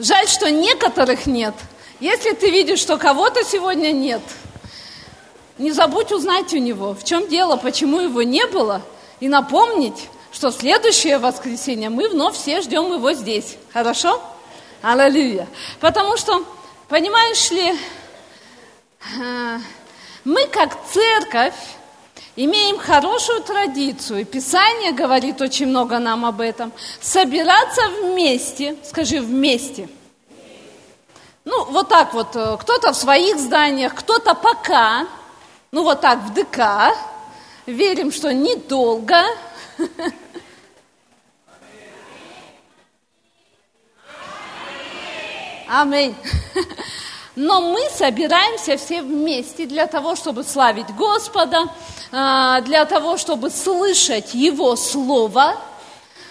Жаль, что некоторых нет. Если ты видишь, что кого-то сегодня нет, не забудь узнать у него, в чем дело, почему его не было, и напомнить, что следующее воскресенье мы вновь все ждем его здесь. Хорошо? Аллилуйя. Потому что, понимаешь ли, э, мы как церковь имеем хорошую традицию, Писание говорит очень много нам об этом, собираться вместе, скажи вместе. Ну, вот так вот, э, кто-то в своих зданиях, кто-то пока, ну вот так в ДК, верим, что недолго. Аминь. Но мы собираемся все вместе для того, чтобы славить Господа, а, для того, чтобы слышать Его Слово,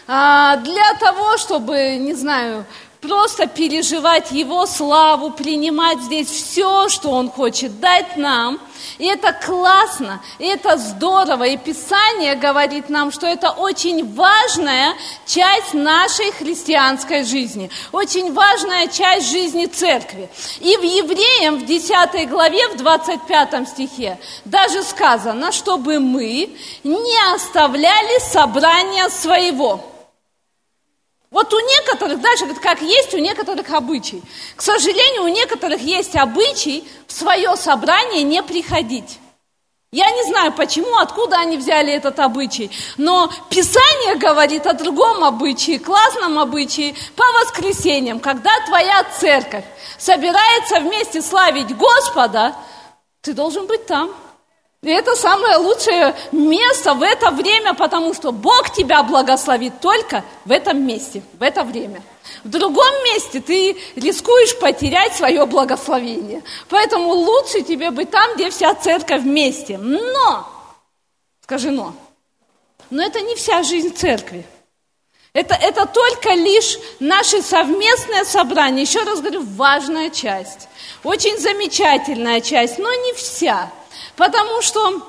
а, для того, чтобы, не знаю, просто переживать Его славу, принимать здесь все, что Он хочет дать нам. И это классно, и это здорово. И Писание говорит нам, что это очень важная часть нашей христианской жизни, очень важная часть жизни церкви. И в Евреям в 10 главе, в 25 стихе даже сказано, чтобы мы не оставляли собрания своего. Вот у некоторых, даже как есть у некоторых обычай. К сожалению, у некоторых есть обычай в свое собрание не приходить. Я не знаю, почему, откуда они взяли этот обычай, но Писание говорит о другом обычае, классном обычае, по воскресеньям, когда твоя церковь собирается вместе славить Господа, ты должен быть там. И это самое лучшее место в это время, потому что Бог тебя благословит только в этом месте, в это время. В другом месте ты рискуешь потерять свое благословение. Поэтому лучше тебе быть там, где вся церковь вместе. Но, скажи но, но это не вся жизнь церкви. Это, это только лишь наше совместное собрание. Еще раз говорю, важная часть. Очень замечательная часть, но не вся. Потому что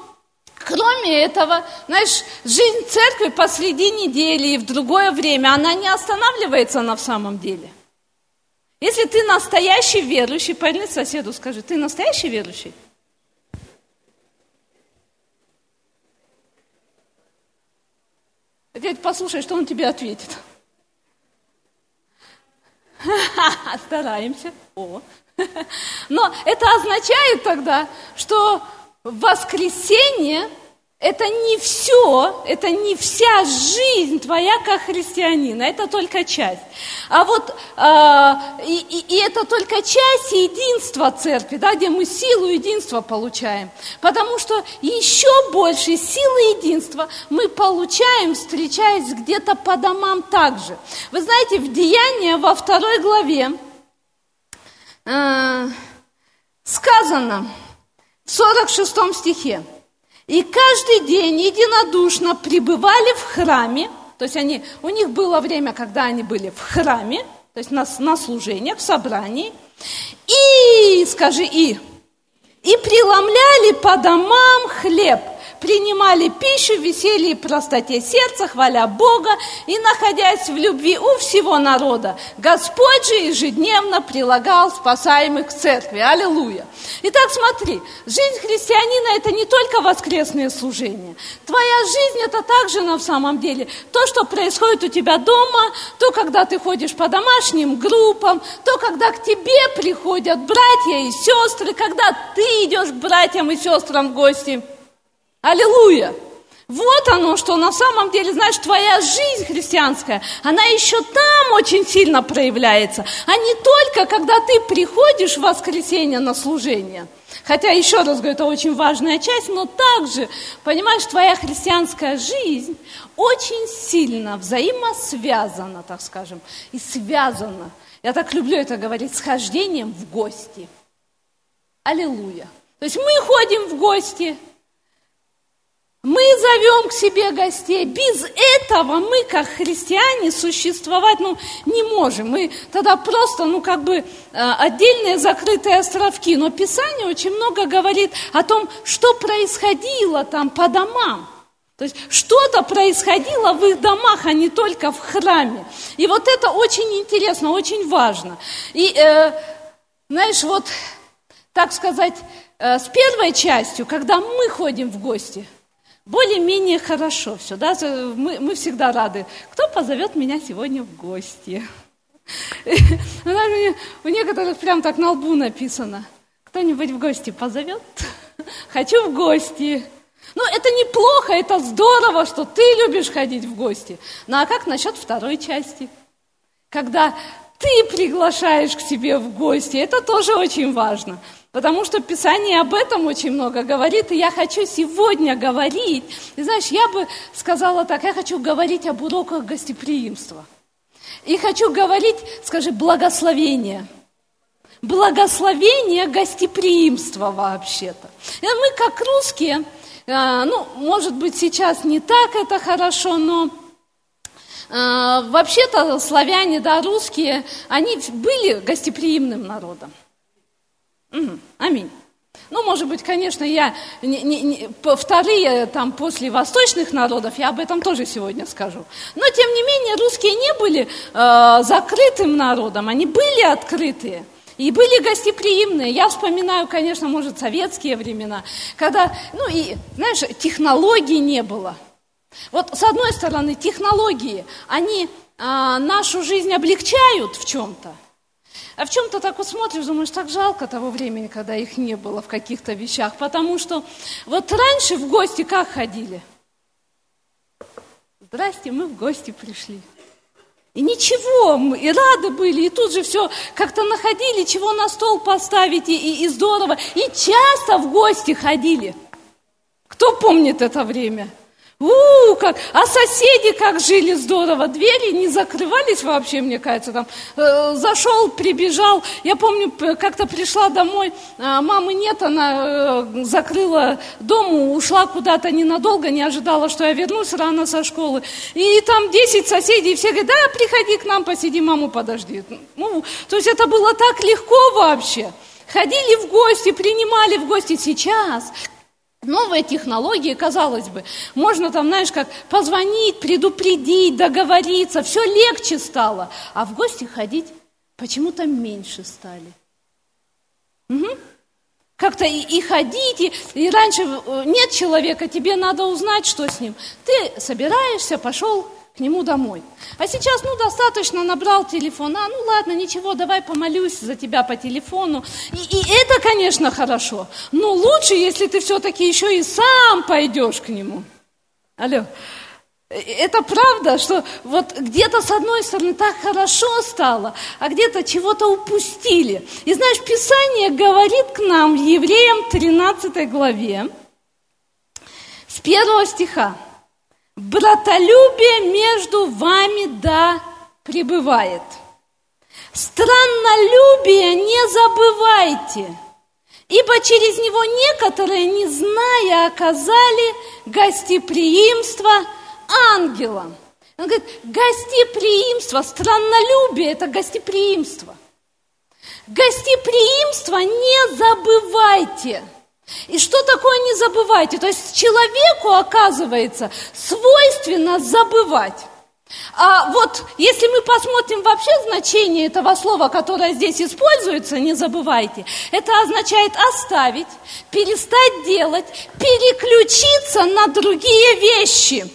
Кроме этого, знаешь, жизнь церкви посреди недели и в другое время, она не останавливается на самом деле. Если ты настоящий верующий, поверни соседу, скажи, ты настоящий верующий? Говорит, послушай, что он тебе ответит. Стараемся. О. Но это означает тогда, что воскресенье – это не все, это не вся жизнь твоя как христианина, это только часть. А вот э, и, и, это только часть единства церкви, да, где мы силу единства получаем. Потому что еще больше силы единства мы получаем, встречаясь где-то по домам также. Вы знаете, в Деянии во второй главе э, сказано, 46 стихе. И каждый день единодушно пребывали в храме, то есть они, у них было время, когда они были в храме, то есть на, на служениях, в собрании, и, скажи, и, и преломляли по домам хлеб – принимали пищу в веселье и простоте сердца, хваля Бога и находясь в любви у всего народа. Господь же ежедневно прилагал спасаемых к церкви. Аллилуйя. Итак, смотри, жизнь христианина – это не только воскресные служения. Твоя жизнь – это также на самом деле то, что происходит у тебя дома, то, когда ты ходишь по домашним группам, то, когда к тебе приходят братья и сестры, когда ты идешь к братьям и сестрам в гости – Аллилуйя! Вот оно, что на самом деле, знаешь, твоя жизнь христианская, она еще там очень сильно проявляется, а не только, когда ты приходишь в воскресенье на служение. Хотя, еще раз говорю, это очень важная часть, но также, понимаешь, твоя христианская жизнь очень сильно взаимосвязана, так скажем, и связана, я так люблю это говорить, с хождением в гости. Аллилуйя. То есть мы ходим в гости – мы зовем к себе гостей. Без этого мы, как христиане, существовать ну, не можем. Мы тогда просто, ну, как бы, э, отдельные закрытые островки. Но Писание очень много говорит о том, что происходило там по домам. То есть что-то происходило в их домах, а не только в храме. И вот это очень интересно, очень важно. И, э, знаешь, вот, так сказать, э, с первой частью, когда мы ходим в гости, более-менее хорошо все, да, мы, мы всегда рады. Кто позовет меня сегодня в гости? У некоторых прям так на лбу написано. Кто-нибудь в гости позовет? Хочу в гости. Ну, это неплохо, это здорово, что ты любишь ходить в гости. Ну, а как насчет второй части? Когда ты приглашаешь к себе в гости, это тоже очень важно. Потому что Писание об этом очень много говорит, и я хочу сегодня говорить. И знаешь, я бы сказала так, я хочу говорить об уроках гостеприимства. И хочу говорить, скажи, благословение. Благословение гостеприимства вообще-то. И мы, как русские, а, ну, может быть, сейчас не так это хорошо, но а, вообще-то славяне, да, русские, они были гостеприимным народом. Угу, аминь. Ну, может быть, конечно, я не, не, не, вторые там после восточных народов, я об этом тоже сегодня скажу. Но, тем не менее, русские не были э, закрытым народом, они были открытые. И были гостеприимные. Я вспоминаю, конечно, может, советские времена, когда, ну и, знаешь, технологий не было. Вот с одной стороны, технологии, они а, нашу жизнь облегчают в чем-то, а в чем-то так вот смотришь, думаешь, так жалко того времени, когда их не было в каких-то вещах, потому что вот раньше в гости как ходили? Здрасте, мы в гости пришли. И ничего, мы и рады были, и тут же все как-то находили, чего на стол поставить, и, и, здорово. И часто в гости ходили. Кто помнит это время? У, как, а соседи как жили здорово, двери не закрывались вообще, мне кажется, там, э, зашел, прибежал, я помню, как-то пришла домой, э, мамы нет, она э, закрыла дом, ушла куда-то ненадолго, не ожидала, что я вернусь рано со школы, и там 10 соседей, все говорят, да, приходи к нам, посиди, маму подожди. Ну, то есть это было так легко вообще. Ходили в гости, принимали в гости сейчас. Новые технологии, казалось бы, можно там, знаешь, как позвонить, предупредить, договориться, все легче стало. А в гости ходить почему-то меньше стали. Угу. Как-то и, и ходить, и, и раньше э, нет человека, тебе надо узнать, что с ним. Ты собираешься, пошел к нему домой. А сейчас, ну, достаточно, набрал телефон, а, ну, ладно, ничего, давай помолюсь за тебя по телефону. И, и это, конечно, хорошо, но лучше, если ты все-таки еще и сам пойдешь к нему. Алло. Это правда, что вот где-то с одной стороны так хорошо стало, а где-то чего-то упустили. И знаешь, Писание говорит к нам в Евреям 13 главе с первого стиха братолюбие между вами да пребывает. Страннолюбие не забывайте, ибо через него некоторые, не зная, оказали гостеприимство ангелам. Он говорит, гостеприимство, страннолюбие – это гостеприимство. Гостеприимство не забывайте – и что такое не забывайте? То есть человеку, оказывается, свойственно забывать. А вот если мы посмотрим вообще значение этого слова, которое здесь используется, не забывайте, это означает оставить, перестать делать, переключиться на другие вещи.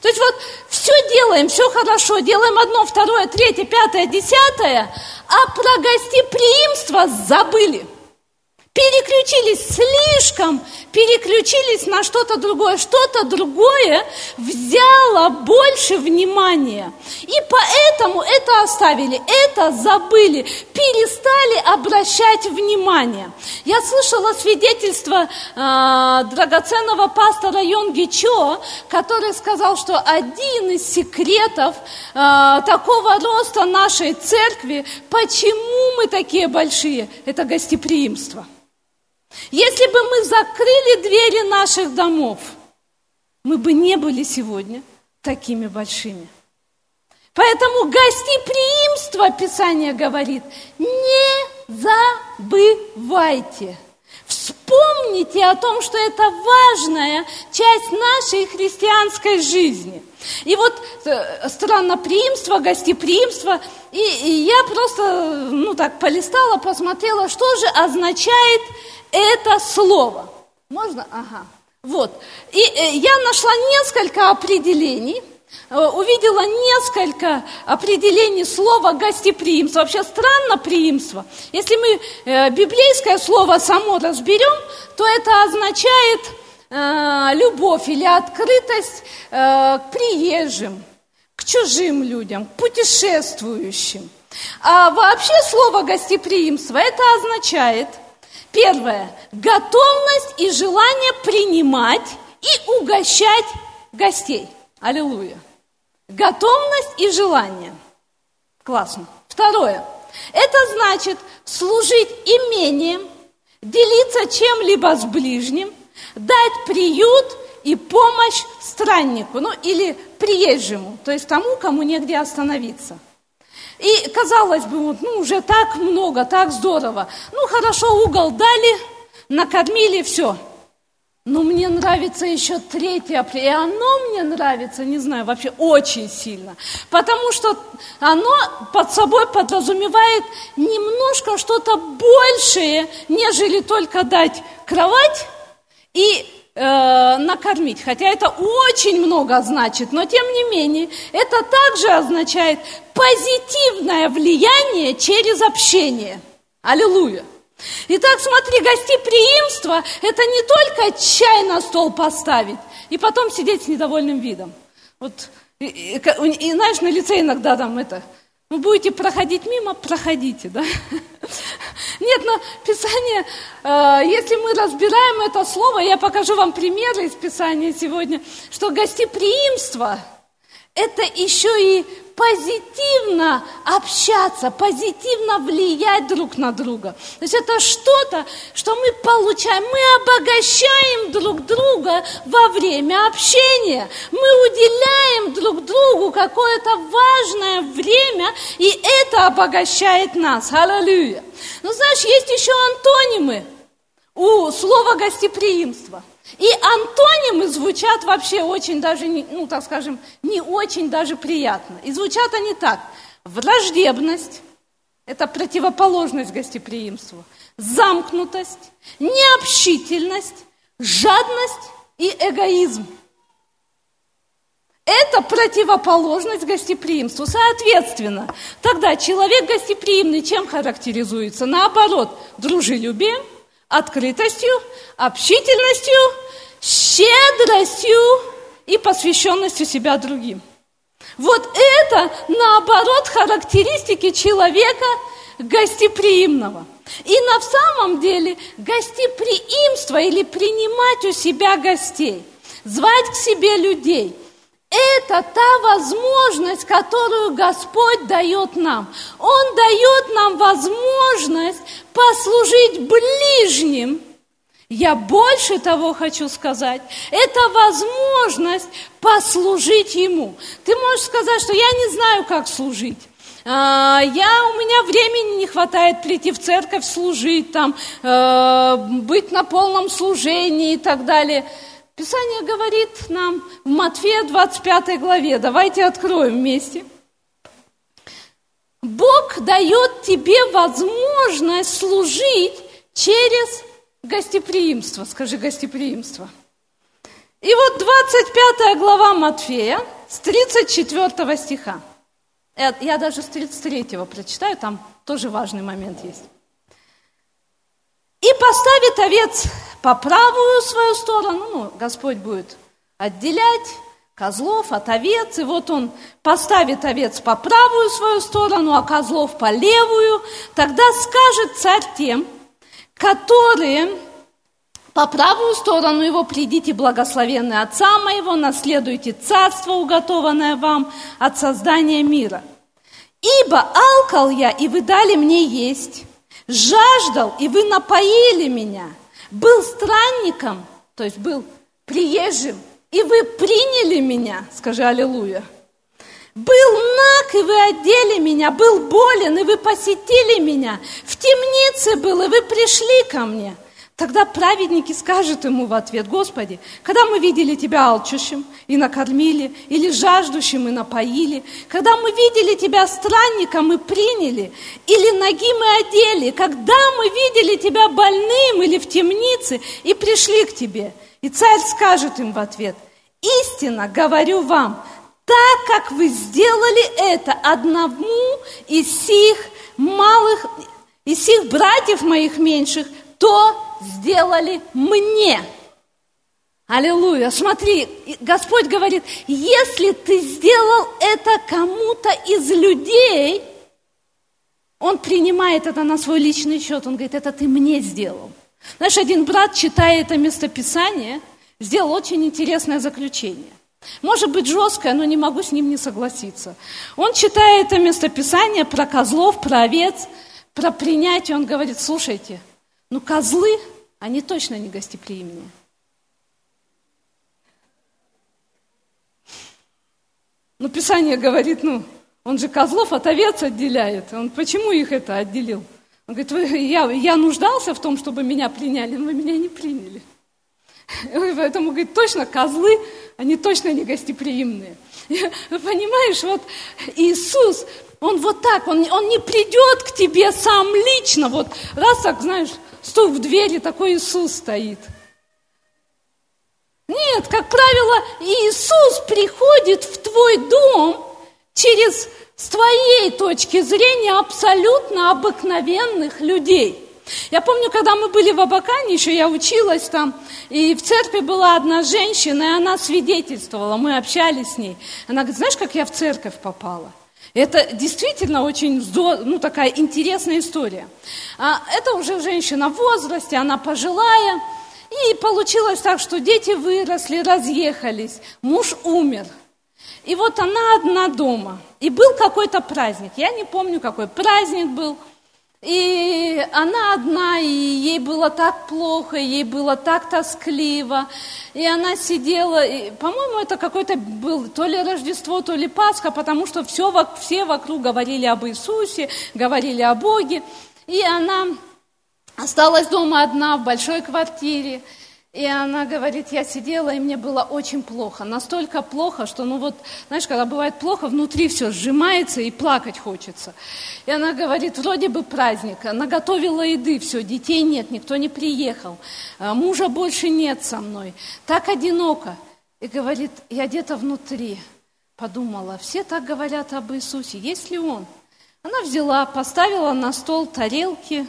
То есть вот все делаем, все хорошо, делаем одно, второе, третье, пятое, десятое, а про гостеприимство забыли переключились слишком, переключились на что-то другое. Что-то другое взяло больше внимания. И поэтому это оставили, это забыли, перестали обращать внимание. Я слышала свидетельство э, драгоценного пастора Йонги Чо, который сказал, что один из секретов э, такого роста нашей церкви, почему мы такие большие, это гостеприимство. Если бы мы закрыли двери наших домов, мы бы не были сегодня такими большими. Поэтому гостеприимство, Писание говорит, не забывайте. помните о том, что это важная часть нашей христианской жизни. И вот э, странноприимство, гостеприимство, и, и я просто, ну так, полистала, посмотрела, что же означает это слово. Можно? Ага. Вот. И э, я нашла несколько определений, э, увидела несколько определений слова гостеприимство. Вообще странно приимство. Если мы э, библейское слово само разберем, то это означает любовь или открытость к приезжим, к чужим людям, к путешествующим. А вообще слово гостеприимство это означает – Первое. Готовность и желание принимать и угощать гостей. Аллилуйя. Готовность и желание. Классно. Второе. Это значит служить имением, делиться чем-либо с ближним, дать приют и помощь страннику, ну или приезжему, то есть тому, кому негде остановиться – и казалось бы, вот, ну уже так много, так здорово. Ну хорошо, угол дали, накормили, все. Но мне нравится еще третье, и оно мне нравится, не знаю, вообще очень сильно. Потому что оно под собой подразумевает немножко что-то большее, нежели только дать кровать и э, накормить. Хотя это очень много значит, но тем не менее это также означает позитивное влияние через общение. Аллилуйя. Итак, смотри, гостеприимство – это не только чай на стол поставить и потом сидеть с недовольным видом. Вот, и, и, и знаешь, на лице иногда там это – вы будете проходить мимо, проходите, да? Нет, но Писание, э, если мы разбираем это слово, я покажу вам примеры из Писания сегодня, что гостеприимство – это еще и позитивно общаться, позитивно влиять друг на друга. То есть это что-то, что мы получаем, мы обогащаем друг друга во время общения. Мы уделяем друг другу какое-то важное время, и это обогащает нас. Аллилуйя. Но знаешь, есть еще антонимы у слова гостеприимства. И антонимы звучат вообще очень даже, ну так скажем, не очень даже приятно. И звучат они так. Враждебность – это противоположность гостеприимству. Замкнутость, необщительность, жадность и эгоизм. Это противоположность гостеприимству. Соответственно, тогда человек гостеприимный чем характеризуется? Наоборот, дружелюбием – открытостью, общительностью, щедростью и посвященностью себя другим. Вот это, наоборот, характеристики человека гостеприимного. И на самом деле гостеприимство или принимать у себя гостей, звать к себе людей – это та возможность, которую Господь дает нам. Он дает нам возможность послужить ближним. Я больше того хочу сказать. Это возможность послужить Ему. Ты можешь сказать, что я не знаю, как служить. А, я, у меня времени не хватает прийти в церковь, служить, там, э, быть на полном служении и так далее. Писание говорит нам в Матфея 25 главе, давайте откроем вместе. Бог дает тебе возможность служить через гостеприимство. Скажи гостеприимство. И вот 25 глава Матфея с 34 стиха. Я даже с 33 прочитаю, там тоже важный момент есть. И поставит овец по правую свою сторону, ну, Господь будет отделять козлов от овец, и вот он поставит овец по правую свою сторону, а козлов по левую, тогда скажет царь тем, которые по правую сторону его придите, благословенный Отца моего, наследуйте царство, уготованное вам от создания мира. Ибо алкал я, и вы дали мне есть, жаждал, и вы напоили меня, был странником, то есть был приезжим, и вы приняли меня, скажи аллилуйя. Был наг, и вы одели меня, был болен, и вы посетили меня. В темнице был, и вы пришли ко мне. Тогда праведники скажут ему в ответ, Господи, когда мы видели Тебя алчущим и накормили, или жаждущим и напоили, когда мы видели Тебя странником и приняли, или ноги мы одели, когда мы видели Тебя больным или в темнице и пришли к Тебе. И царь скажет им в ответ, истинно говорю вам, так как вы сделали это одному из сих малых, из сих братьев моих меньших, то сделали мне. Аллилуйя. Смотри, Господь говорит, если ты сделал это кому-то из людей, он принимает это на свой личный счет. Он говорит, это ты мне сделал. Знаешь, один брат, читая это местописание, сделал очень интересное заключение. Может быть жесткое, но не могу с ним не согласиться. Он читает это местописание про козлов, про овец, про принятие. Он говорит, слушайте, ну козлы они точно не гостеприимные. Ну, Писание говорит, ну, он же козлов от овец отделяет. Он почему их это отделил? Он говорит, вы, я, я нуждался в том, чтобы меня приняли, но вы меня не приняли. Поэтому, говорит, точно козлы, они точно не гостеприимные. Понимаешь, вот Иисус, Он вот так, Он, он не придет к тебе сам лично, вот раз так, знаешь, стук в двери, такой Иисус стоит. Нет, как правило, Иисус приходит в твой дом через, с твоей точки зрения, абсолютно обыкновенных людей. Я помню, когда мы были в Абакане, еще я училась там, и в церкви была одна женщина, и она свидетельствовала, мы общались с ней. Она говорит, знаешь, как я в церковь попала? Это действительно очень ну, такая интересная история. А это уже женщина в возрасте, она пожилая. И получилось так, что дети выросли, разъехались, муж умер. И вот она одна дома. И был какой-то праздник. Я не помню, какой праздник был – и она одна, и ей было так плохо, ей было так тоскливо. И она сидела, и, по-моему, это какой-то был то ли Рождество, то ли Пасха, потому что все, все вокруг говорили об Иисусе, говорили о Боге. И она осталась дома одна в большой квартире. И она говорит, я сидела, и мне было очень плохо. Настолько плохо, что, ну вот, знаешь, когда бывает плохо, внутри все сжимается и плакать хочется. И она говорит, вроде бы праздник, она готовила еды, все, детей нет, никто не приехал, а мужа больше нет со мной, так одиноко. И говорит, я где-то внутри подумала, все так говорят об Иисусе, есть ли Он? Она взяла, поставила на стол тарелки,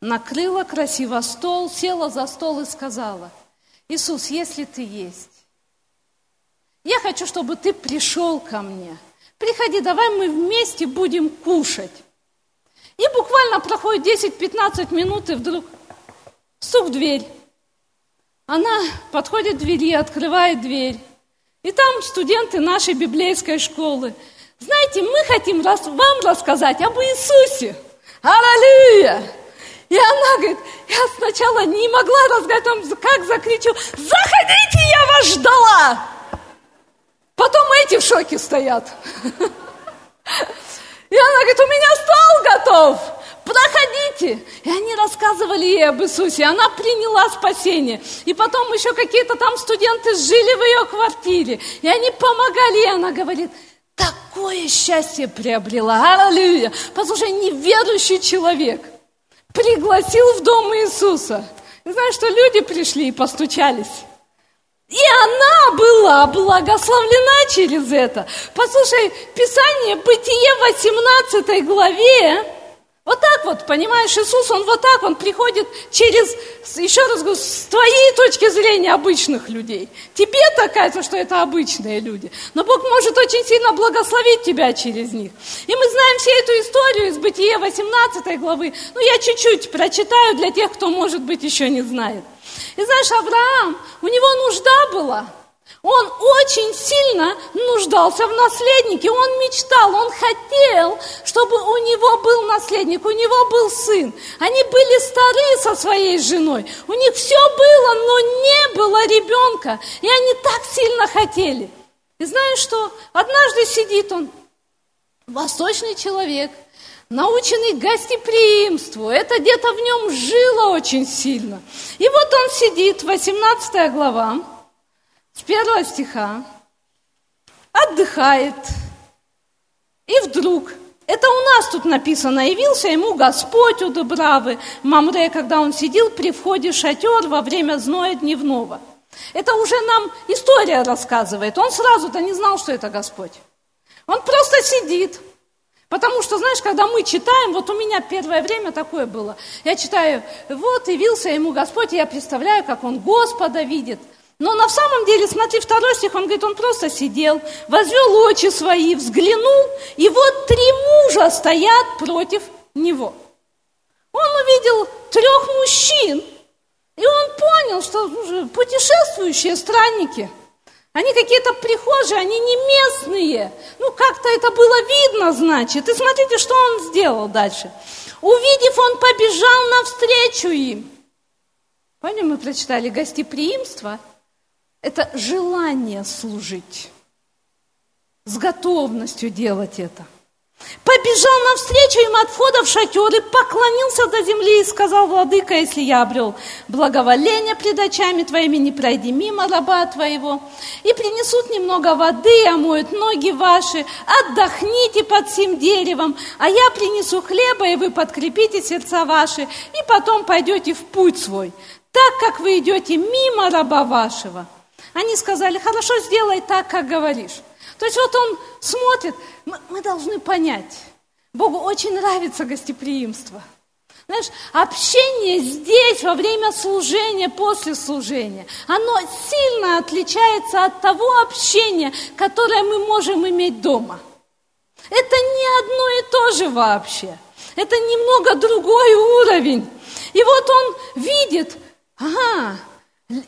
накрыла красиво стол, села за стол и сказала – Иисус, если ты есть, я хочу, чтобы ты пришел ко мне. Приходи, давай мы вместе будем кушать. И буквально проходит 10-15 минут, и вдруг стук в дверь. Она подходит к двери, открывает дверь. И там студенты нашей библейской школы. Знаете, мы хотим вам рассказать об Иисусе. Аллилуйя! И она говорит, я сначала не могла там как закричу, заходите, я вас ждала. Потом эти в шоке стоят. И она говорит, у меня стол готов, проходите. И они рассказывали ей об Иисусе, она приняла спасение. И потом еще какие-то там студенты жили в ее квартире, и они помогали, и она говорит, такое счастье приобрела, аллилуйя. Послушай, неверующий человек – пригласил в дом Иисуса. И знаешь, что люди пришли и постучались. И она была благословлена через это. Послушай, Писание, Бытие 18 главе, вот так вот, понимаешь, Иисус, Он вот так, Он приходит через, еще раз говорю, с твоей точки зрения обычных людей. Тебе так кажется, что это обычные люди. Но Бог может очень сильно благословить тебя через них. И мы знаем всю эту историю из Бытия 18 главы. Ну, я чуть-чуть прочитаю для тех, кто, может быть, еще не знает. И знаешь, Авраам, у него нужда была – он очень сильно нуждался в наследнике, он мечтал, он хотел, чтобы у него был наследник, у него был сын. Они были стары со своей женой, у них все было, но не было ребенка, и они так сильно хотели. И знаешь что? Однажды сидит он, восточный человек, наученный гостеприимству. Это где-то в нем жило очень сильно. И вот он сидит, 18 глава, с первого стиха, отдыхает. И вдруг, это у нас тут написано, явился ему Господь у Дубравы, Мамре, когда он сидел при входе в шатер во время зноя дневного. Это уже нам история рассказывает. Он сразу-то не знал, что это Господь. Он просто сидит, Потому что, знаешь, когда мы читаем, вот у меня первое время такое было. Я читаю, вот явился ему Господь, и я представляю, как он Господа видит. Но на самом деле, смотри, второй стих, он говорит, он просто сидел, возвел очи свои, взглянул, и вот три мужа стоят против него. Он увидел трех мужчин, и он понял, что путешествующие странники – они какие-то прихожие, они не местные. Ну, как-то это было видно, значит. И смотрите, что он сделал дальше. Увидев, он побежал навстречу им. Поняли, мы прочитали гостеприимство. Это желание служить. С готовностью делать это. Побежал навстречу им от входа в шатер и поклонился до земли и сказал, Владыка, если я обрел благоволение пред очами твоими, не пройди мимо раба твоего. И принесут немного воды, омоют ноги ваши, отдохните под сим деревом, а я принесу хлеба, и вы подкрепите сердца ваши, и потом пойдете в путь свой, так как вы идете мимо раба вашего. Они сказали, хорошо, сделай так, как говоришь. То есть вот он смотрит, мы, мы должны понять, Богу очень нравится гостеприимство. Знаешь, общение здесь во время служения, после служения, оно сильно отличается от того общения, которое мы можем иметь дома. Это не одно и то же вообще. Это немного другой уровень. И вот он видит, ага,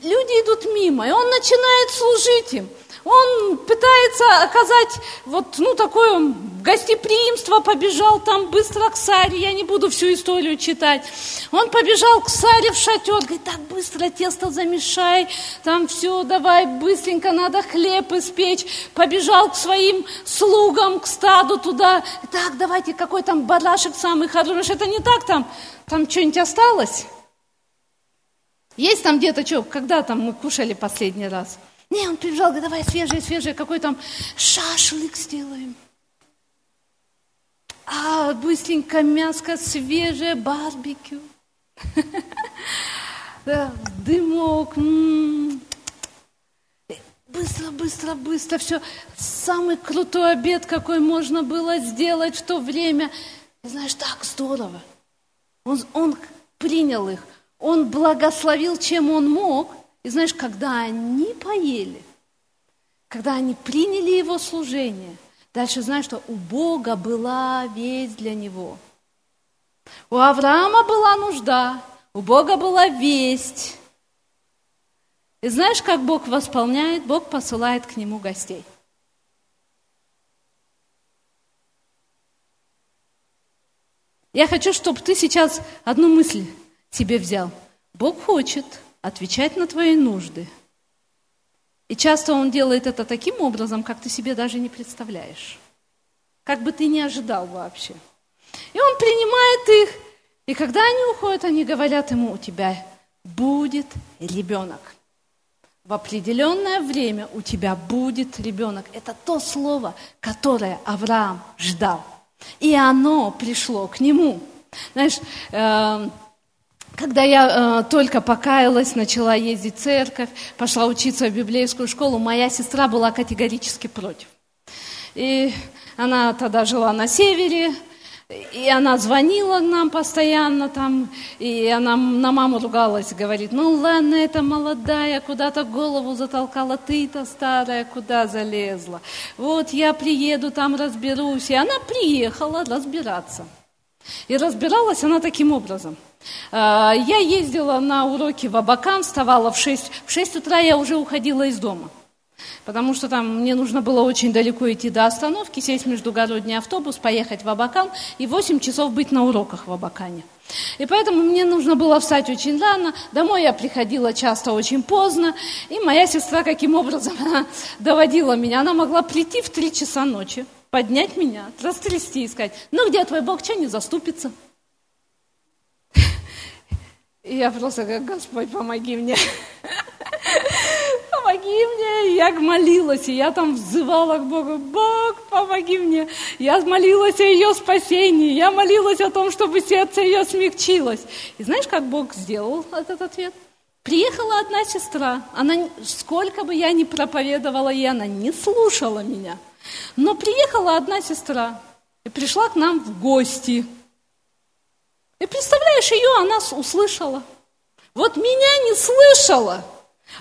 люди идут мимо, и он начинает служить им он пытается оказать вот, ну, такое гостеприимство, побежал там быстро к Саре, я не буду всю историю читать. Он побежал к Саре в шатер, говорит, так быстро тесто замешай, там все, давай, быстренько надо хлеб испечь. Побежал к своим слугам, к стаду туда, так, давайте, какой там барашек самый хороший, это не так там, там что-нибудь осталось? Есть там где-то что, когда там мы кушали последний раз? Не, он прибежал, говорит, давай свежее, свежее, какой там шашлык сделаем. А, быстренько мяско свежее, барбекю. Дымок. Быстро, быстро, быстро, все. Самый крутой обед, какой можно было сделать в то время. Знаешь, так здорово. Он, он принял их, он благословил, чем он мог – и знаешь, когда они поели, когда они приняли его служение, дальше знаешь, что у Бога была весть для него. У Авраама была нужда, у Бога была весть. И знаешь, как Бог восполняет? Бог посылает к нему гостей. Я хочу, чтобы ты сейчас одну мысль себе взял. Бог хочет – отвечать на твои нужды. И часто Он делает это таким образом, как ты себе даже не представляешь. Как бы ты не ожидал вообще. И Он принимает их, и когда они уходят, они говорят ему, у тебя будет ребенок. В определенное время у тебя будет ребенок. Это то слово, которое Авраам ждал. И оно пришло к нему. Знаешь, э, когда я э, только покаялась, начала ездить в церковь, пошла учиться в библейскую школу, моя сестра была категорически против. И она тогда жила на севере, и она звонила нам постоянно там, и она на маму ругалась, говорит, ну ладно, это молодая, куда-то голову затолкала, ты-то старая, куда залезла. Вот я приеду, там разберусь. И она приехала разбираться. И разбиралась она таким образом – я ездила на уроки в Абакан, вставала в 6. В 6 утра я уже уходила из дома. Потому что там мне нужно было очень далеко идти до остановки, сесть в междугородний автобус, поехать в Абакан и 8 часов быть на уроках в Абакане. И поэтому мне нужно было встать очень рано. Домой я приходила часто очень поздно. И моя сестра каким образом она доводила меня. Она могла прийти в 3 часа ночи поднять меня, растрясти и сказать, ну где твой Бог, что не заступится? Я просто говорю, Господь, помоги мне. Помоги мне. Я молилась, и я там взывала к Богу, Бог, помоги мне. Я молилась о ее спасении, я молилась о том, чтобы сердце ее смягчилось. И знаешь, как Бог сделал этот ответ? Приехала одна сестра, она, сколько бы я ни проповедовала ей, она не слушала меня. Но приехала одна сестра и пришла к нам в гости – и представляешь, ее она услышала. Вот меня не слышала,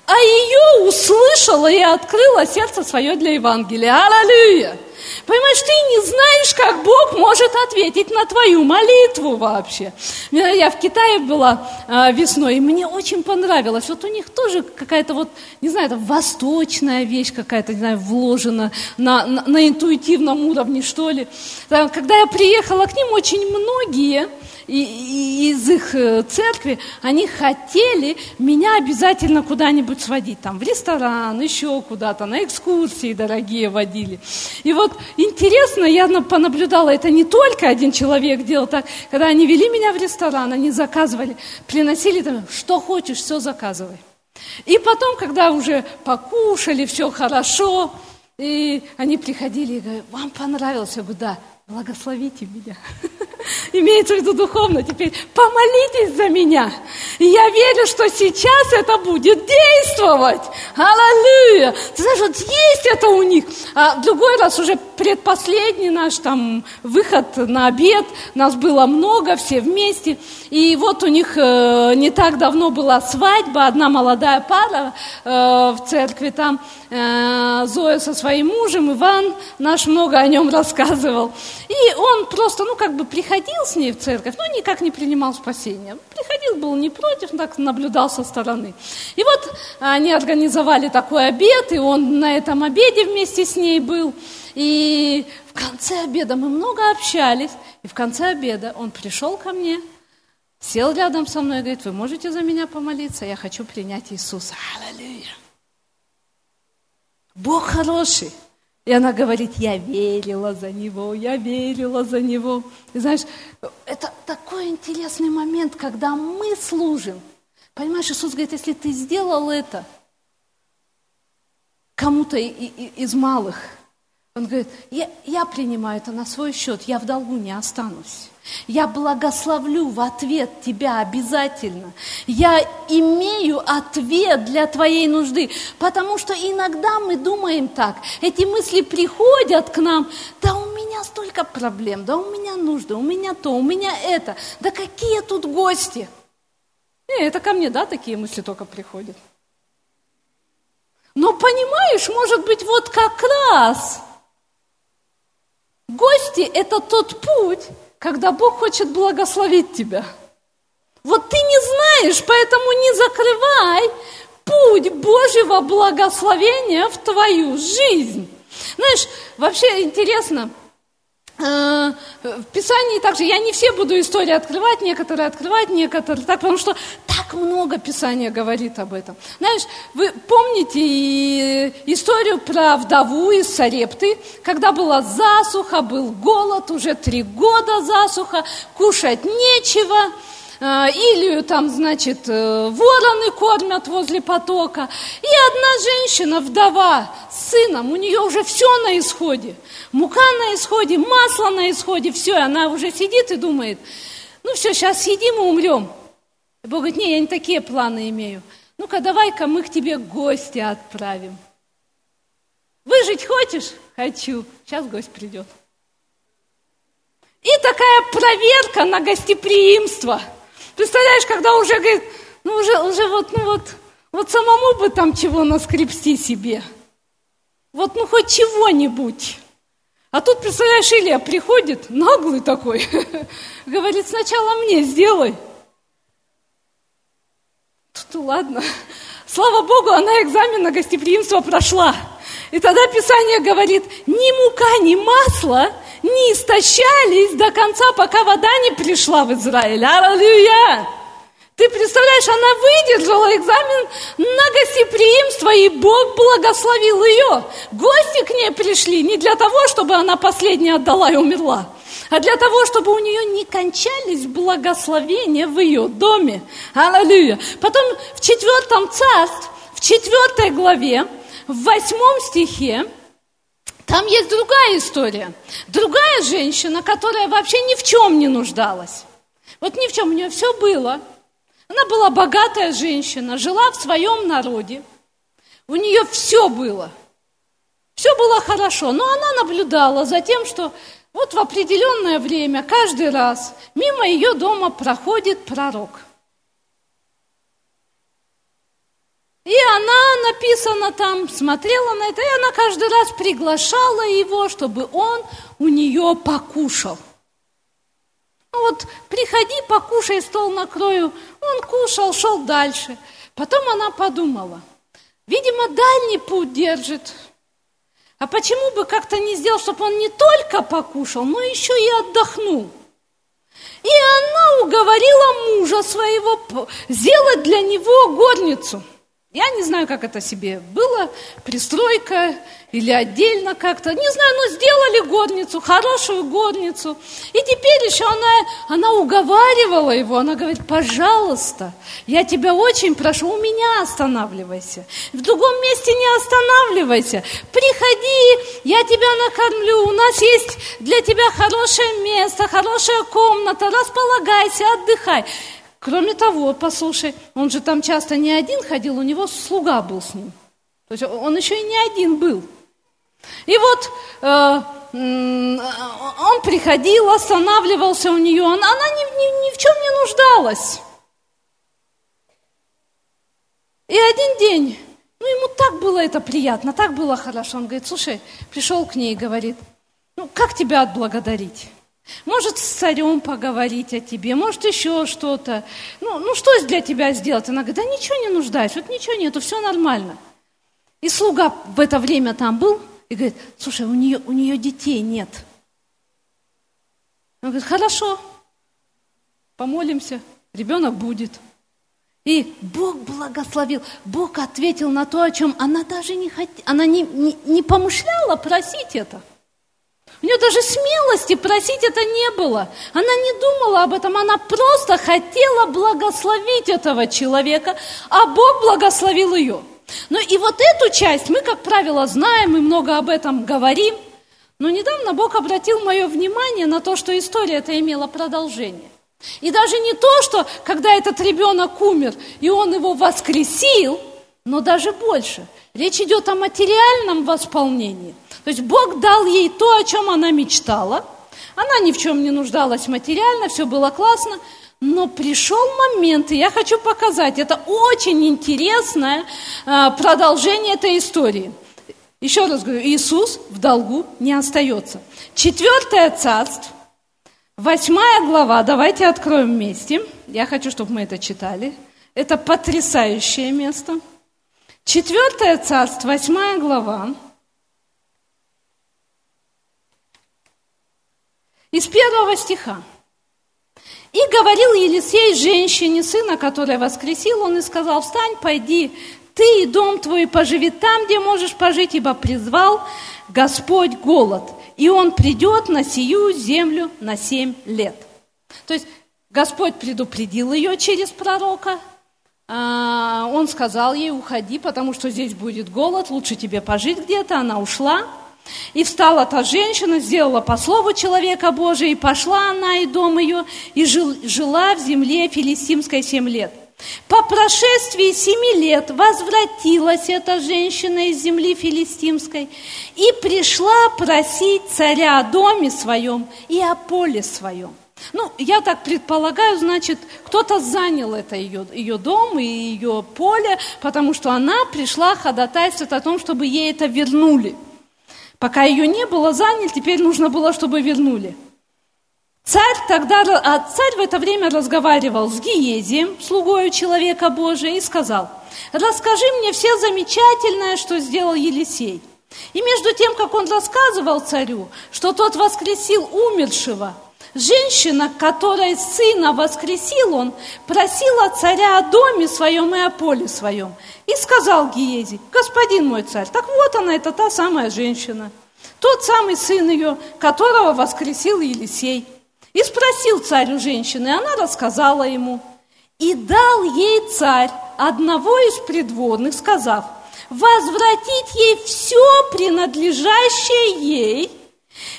а ее услышала и открыла сердце свое для Евангелия. Аллилуйя! Понимаешь, ты не знаешь, как Бог может ответить на твою молитву вообще. Я в Китае была а, весной, и мне очень понравилось. Вот у них тоже какая-то вот, не знаю, это восточная вещь какая-то, не знаю, вложена на, на, на интуитивном уровне, что ли. Когда я приехала к ним, очень многие и, из их э, церкви, они хотели меня обязательно куда-нибудь сводить, там, в ресторан, еще куда-то, на экскурсии дорогие водили. И вот интересно, я понаблюдала, это не только один человек делал так, когда они вели меня в ресторан, они заказывали, приносили, там, что хочешь, все заказывай. И потом, когда уже покушали, все хорошо, и они приходили и говорят, вам понравилось? Я говорю, да, благословите меня. Имеется в виду духовно. Теперь помолитесь за меня. Я верю, что сейчас это будет действовать. Аллилуйя. Ты знаешь, вот есть это у них. А другой раз уже предпоследний наш там выход на обед. Нас было много, все вместе. И вот у них э, не так давно была свадьба. Одна молодая пара э, в церкви там. Э, Зоя со своим мужем, Иван наш много о нем рассказывал. И он просто, ну, как бы приходил с ней в церковь, но никак не принимал спасения. Приходил, был не против, так наблюдал со стороны. И вот они организовали такой обед, и он на этом обеде вместе с ней был. И в конце обеда мы много общались, и в конце обеда он пришел ко мне, сел рядом со мной и говорит, вы можете за меня помолиться? Я хочу принять Иисуса. Аллилуйя. Бог хороший. И она говорит, я верила за него, я верила за него. И знаешь, это такой интересный момент, когда мы служим. Понимаешь, Иисус говорит, если ты сделал это кому-то из малых, он говорит, я, я принимаю это на свой счет, я в долгу не останусь. Я благословлю в ответ тебя обязательно. Я имею ответ для твоей нужды. Потому что иногда мы думаем так. Эти мысли приходят к нам. Да у меня столько проблем, да у меня нужды, у меня то, у меня это. Да какие тут гости? Не, это ко мне, да, такие мысли только приходят. Но понимаешь, может быть, вот как раз гости – это тот путь, когда Бог хочет благословить тебя. Вот ты не знаешь, поэтому не закрывай путь Божьего благословения в твою жизнь. Знаешь, вообще интересно – в Писании также, я не все буду истории открывать, некоторые открывать, некоторые так, потому что так много Писания говорит об этом. Знаешь, вы помните историю про вдову из Сарепты, когда была засуха, был голод, уже три года засуха, кушать нечего – Э, Илью там, значит, э, вороны кормят возле потока. И одна женщина, вдова, сыном, у нее уже все на исходе. Мука на исходе, масло на исходе, все. И она уже сидит и думает, ну все, сейчас сидим и умрем. И Бог говорит, не, я не такие планы имею. Ну-ка, давай-ка мы к тебе гости отправим. Выжить хочешь? Хочу. Сейчас гость придет. И такая проверка на гостеприимство – Представляешь, когда уже говорит, ну уже, уже вот, ну вот, вот самому бы там чего наскрепсти себе. Вот ну хоть чего-нибудь. А тут, представляешь, Илья приходит, наглый такой, говорит, сначала мне сделай. Тут ладно. Слава Богу, она экзамен на гостеприимство прошла. И тогда Писание говорит, ни мука, ни масло не истощались до конца, пока вода не пришла в Израиль. Аллилуйя! Ты представляешь, она выдержала экзамен на гостеприимство, и Бог благословил ее. Гости к ней пришли не для того, чтобы она последняя отдала и умерла, а для того, чтобы у нее не кончались благословения в ее доме. Аллилуйя. Потом в четвертом царстве, в четвертой главе, в восьмом стихе, там есть другая история. Другая женщина, которая вообще ни в чем не нуждалась. Вот ни в чем, у нее все было – она была богатая женщина, жила в своем народе. У нее все было. Все было хорошо. Но она наблюдала за тем, что вот в определенное время, каждый раз, мимо ее дома проходит пророк. И она, написано там, смотрела на это, и она каждый раз приглашала его, чтобы он у нее покушал – ну вот приходи, покушай, стол накрою. Он кушал, шел дальше. Потом она подумала, видимо, дальний путь держит. А почему бы как-то не сделал, чтобы он не только покушал, но еще и отдохнул? И она уговорила мужа своего сделать для него горницу – я не знаю, как это себе было, пристройка или отдельно как-то. Не знаю, но сделали горницу, хорошую горницу. И теперь еще она, она уговаривала его, она говорит, пожалуйста, я тебя очень прошу, у меня останавливайся. В другом месте не останавливайся. Приходи, я тебя накормлю, у нас есть для тебя хорошее место, хорошая комната, располагайся, отдыхай. Кроме того, послушай, он же там часто не один ходил, у него слуга был с ним. То есть он еще и не один был. И вот э, он приходил, останавливался у нее, она ни, ни, ни в чем не нуждалась. И один день, ну ему так было это приятно, так было хорошо. Он говорит, слушай, пришел к ней и говорит, ну как тебя отблагодарить? Может, с царем поговорить о тебе, может, еще что-то. Ну, ну, что для тебя сделать? Она говорит, да ничего не нуждаюсь, вот ничего нету, все нормально. И слуга в это время там был и говорит, слушай, у нее, у нее детей нет. Он говорит, хорошо, помолимся, ребенок будет. И Бог благословил, Бог ответил на то, о чем она даже не хотела, она не, не, не помышляла просить это – у нее даже смелости просить это не было. Она не думала об этом, она просто хотела благословить этого человека, а Бог благословил ее. Ну и вот эту часть мы, как правило, знаем и много об этом говорим. Но недавно Бог обратил мое внимание на то, что история это имела продолжение. И даже не то, что когда этот ребенок умер, и он его воскресил, но даже больше. Речь идет о материальном восполнении. То есть Бог дал ей то, о чем она мечтала. Она ни в чем не нуждалась материально, все было классно. Но пришел момент, и я хочу показать, это очень интересное а, продолжение этой истории. Еще раз говорю, Иисус в долгу не остается. Четвертое царство, восьмая глава, давайте откроем вместе. Я хочу, чтобы мы это читали. Это потрясающее место. Четвертое царство, восьмая глава. Из первого стиха. И говорил Елисей женщине, сына, которая воскресил, он и сказал, встань, пойди, ты и дом твой поживи там, где можешь пожить, ибо призвал Господь голод, и он придет на сию землю на семь лет. То есть Господь предупредил ее через пророка, а, он сказал ей, уходи, потому что здесь будет голод, лучше тебе пожить где-то, она ушла – и встала та женщина, сделала по слову человека Божия, и пошла она и дом ее, и жил, жила в земле филистимской семь лет. По прошествии семи лет возвратилась эта женщина из земли филистимской и пришла просить царя о доме своем и о поле своем. Ну, я так предполагаю, значит, кто-то занял это ее, ее дом и ее поле, потому что она пришла ходатайствовать о том, чтобы ей это вернули. Пока ее не было, заняли, теперь нужно было, чтобы вернули. Царь тогда, а царь в это время разговаривал с Гиезием, слугою человека Божия, и сказал, расскажи мне все замечательное, что сделал Елисей. И между тем, как он рассказывал царю, что тот воскресил умершего, Женщина, которой сына воскресил он, просила царя о доме своем и о поле своем. И сказал Гиези, господин мой царь, так вот она, это та самая женщина, тот самый сын ее, которого воскресил Елисей. И спросил царь у женщины, и она рассказала ему. И дал ей царь одного из придворных, сказав, возвратить ей все принадлежащее ей –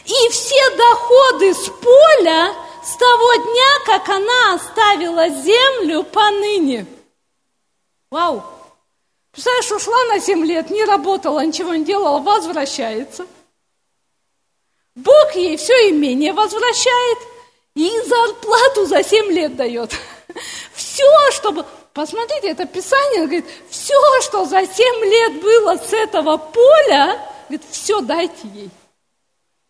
и все доходы с поля с того дня, как она оставила землю поныне. Вау! Представляешь, ушла на 7 лет, не работала, ничего не делала, возвращается. Бог ей все имение возвращает и зарплату за 7 лет дает. Все, чтобы... Посмотрите, это Писание говорит, все, что за 7 лет было с этого поля, говорит, все дайте ей.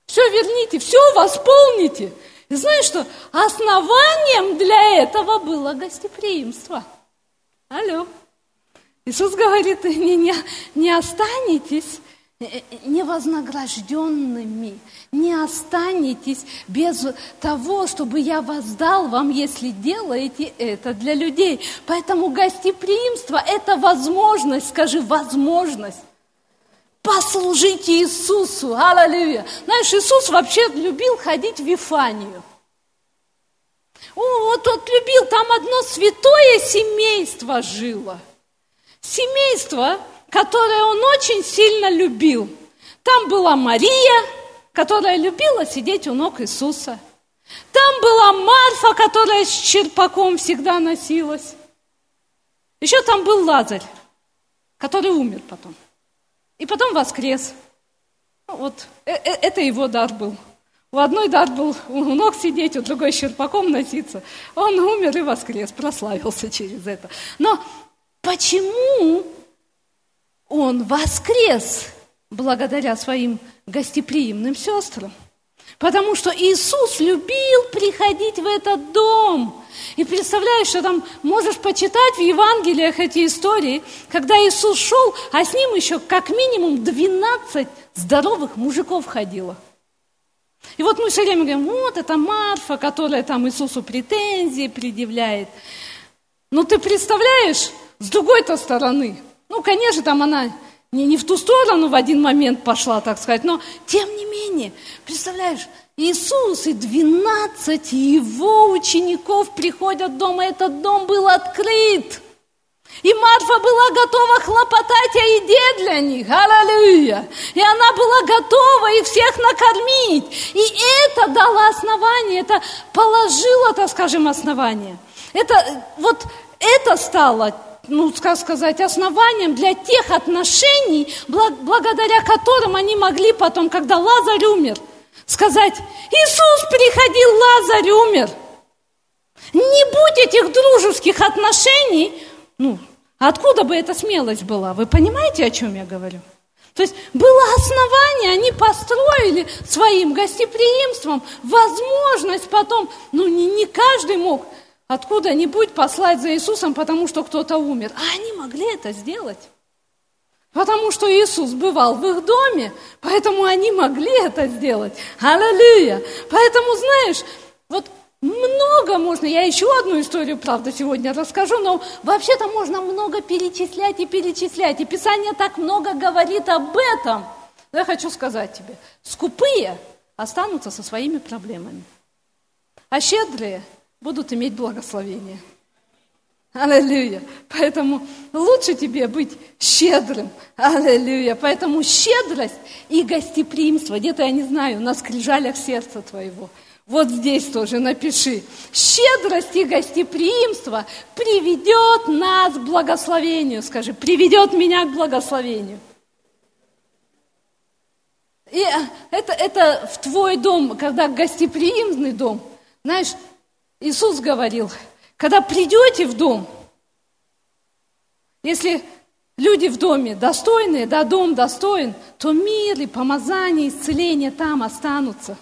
Все верните, все восполните. И знаешь что? Основанием для этого было гостеприимство. Алло. Иисус говорит, не, не, не останетесь э, э, невознагражденными, не останетесь без того, чтобы я воздал вам, если делаете это для людей. Поэтому гостеприимство – это возможность, скажи, возможность Послужите Иисусу. Аллилуйя. Знаешь, Иисус вообще любил ходить в Вифанию. О, вот он любил, там одно святое семейство жило. Семейство, которое он очень сильно любил. Там была Мария, которая любила сидеть у ног Иисуса. Там была Марфа, которая с черпаком всегда носилась. Еще там был Лазарь, который умер потом. И потом воскрес. Ну, вот э, э, это его дар был. У одной дар был у ног сидеть, у другой черпаком носиться. Он умер и воскрес, прославился через это. Но почему он воскрес благодаря своим гостеприимным сестрам? Потому что Иисус любил приходить в этот дом. И представляешь, что там можешь почитать в Евангелиях эти истории, когда Иисус шел, а с ним еще как минимум 12 здоровых мужиков ходило. И вот мы все время говорим, вот это Марфа, которая там Иисусу претензии предъявляет. Но ты представляешь, с другой-то стороны, ну, конечно, там она не, не в ту сторону в один момент пошла, так сказать, но тем не менее, представляешь, Иисус и двенадцать его учеников приходят в дом, и этот дом был открыт. И Марфа была готова хлопотать о еде для них. Аллилуйя. И она была готова их всех накормить. И это дало основание, это положило, так скажем, основание. Это, вот это стало ну, как сказать, основанием для тех отношений, благодаря которым они могли потом, когда Лазарь умер, сказать, Иисус приходил, Лазарь умер. Не будь этих дружеских отношений, ну, откуда бы эта смелость была? Вы понимаете, о чем я говорю? То есть было основание, они построили своим гостеприимством возможность потом, ну не, не каждый мог откуда-нибудь послать за Иисусом, потому что кто-то умер. А они могли это сделать. Потому что Иисус бывал в их доме, поэтому они могли это сделать. Аллилуйя! Поэтому, знаешь, вот много можно, я еще одну историю, правда, сегодня расскажу, но вообще-то можно много перечислять и перечислять. И Писание так много говорит об этом. Я хочу сказать тебе, скупые останутся со своими проблемами, а щедрые будут иметь благословение. Аллилуйя. Поэтому лучше тебе быть щедрым. Аллилуйя. Поэтому щедрость и гостеприимство, где-то, я не знаю, на скрижалях сердца твоего. Вот здесь тоже напиши. Щедрость и гостеприимство приведет нас к благословению. Скажи, приведет меня к благословению. И это, это в твой дом, когда гостеприимный дом. Знаешь, Иисус говорил, когда придете в дом, если люди в доме достойные, да, дом достоин, то мир и помазание, исцеление там останутся.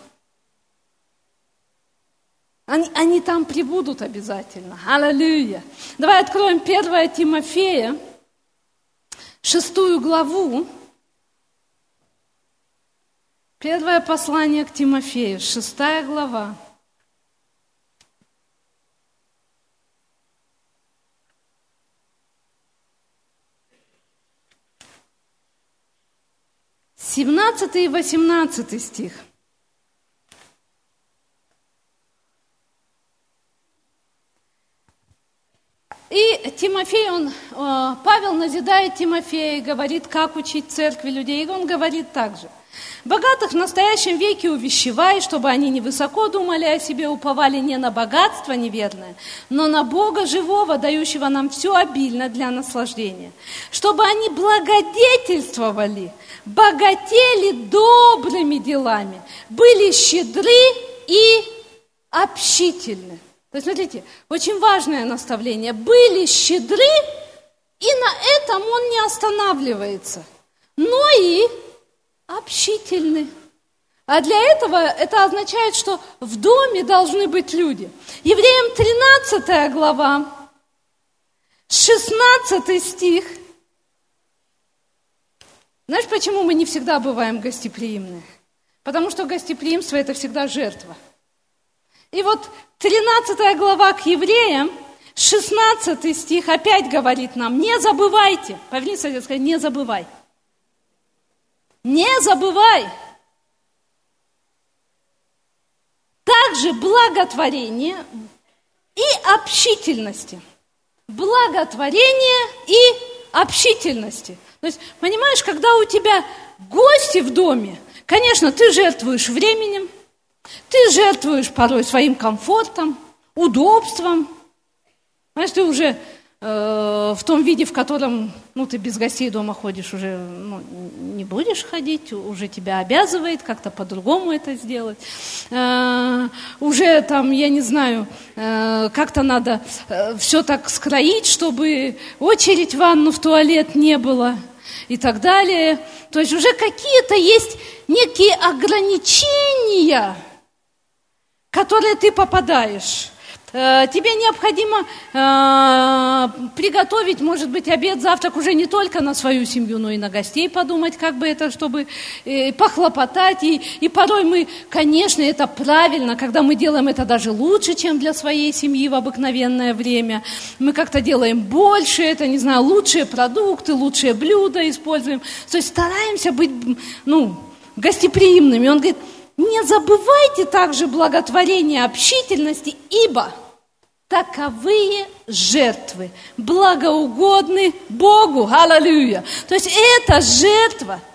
Они, они там прибудут обязательно. Аллилуйя. Давай откроем 1 Тимофея, шестую главу. Первое послание к Тимофею, шестая глава. 17 и 18 стих. И Тимофей, он, э, Павел назидает Тимофея и говорит, как учить церкви людей. И он говорит также – Богатых в настоящем веке увещевай, чтобы они не высоко думали о себе, уповали не на богатство неверное, но на Бога живого, дающего нам все обильно для наслаждения. Чтобы они благодетельствовали, богатели добрыми делами, были щедры и общительны. То есть, смотрите, очень важное наставление. Были щедры, и на этом он не останавливается, но и общительны. А для этого это означает, что в доме должны быть люди. Евреям 13 глава, 16 стих. Знаешь, почему мы не всегда бываем гостеприимны? Потому что гостеприимство – это всегда жертва. И вот 13 глава к евреям, 16 стих опять говорит нам, не забывайте. Поверни, сосед, сказать, не забывай. Не забывай. Также благотворение и общительности. Благотворение и общительности. То есть, понимаешь, когда у тебя гости в доме, конечно, ты жертвуешь временем, ты жертвуешь порой своим комфортом, удобством. Знаешь, ты уже в том виде, в котором ну, ты без гостей дома ходишь, уже ну, не будешь ходить, уже тебя обязывает как-то по-другому это сделать. Э, уже там, я не знаю, э, как-то надо э, все так скроить, чтобы очередь в ванну, в туалет не было и так далее. То есть уже какие-то есть некие ограничения, которые ты попадаешь. Э, тебе необходимо э, приготовить, может быть, обед, завтрак уже не только на свою семью, но и на гостей подумать, как бы это, чтобы э, похлопотать. И, и порой мы, конечно, это правильно, когда мы делаем это даже лучше, чем для своей семьи в обыкновенное время. Мы как-то делаем больше, это, не знаю, лучшие продукты, лучшие блюда используем. То есть стараемся быть, ну, гостеприимными. Он говорит, не забывайте также благотворения общительности, ибо таковые жертвы благоугодны Богу. Аллилуйя. То есть это жертва –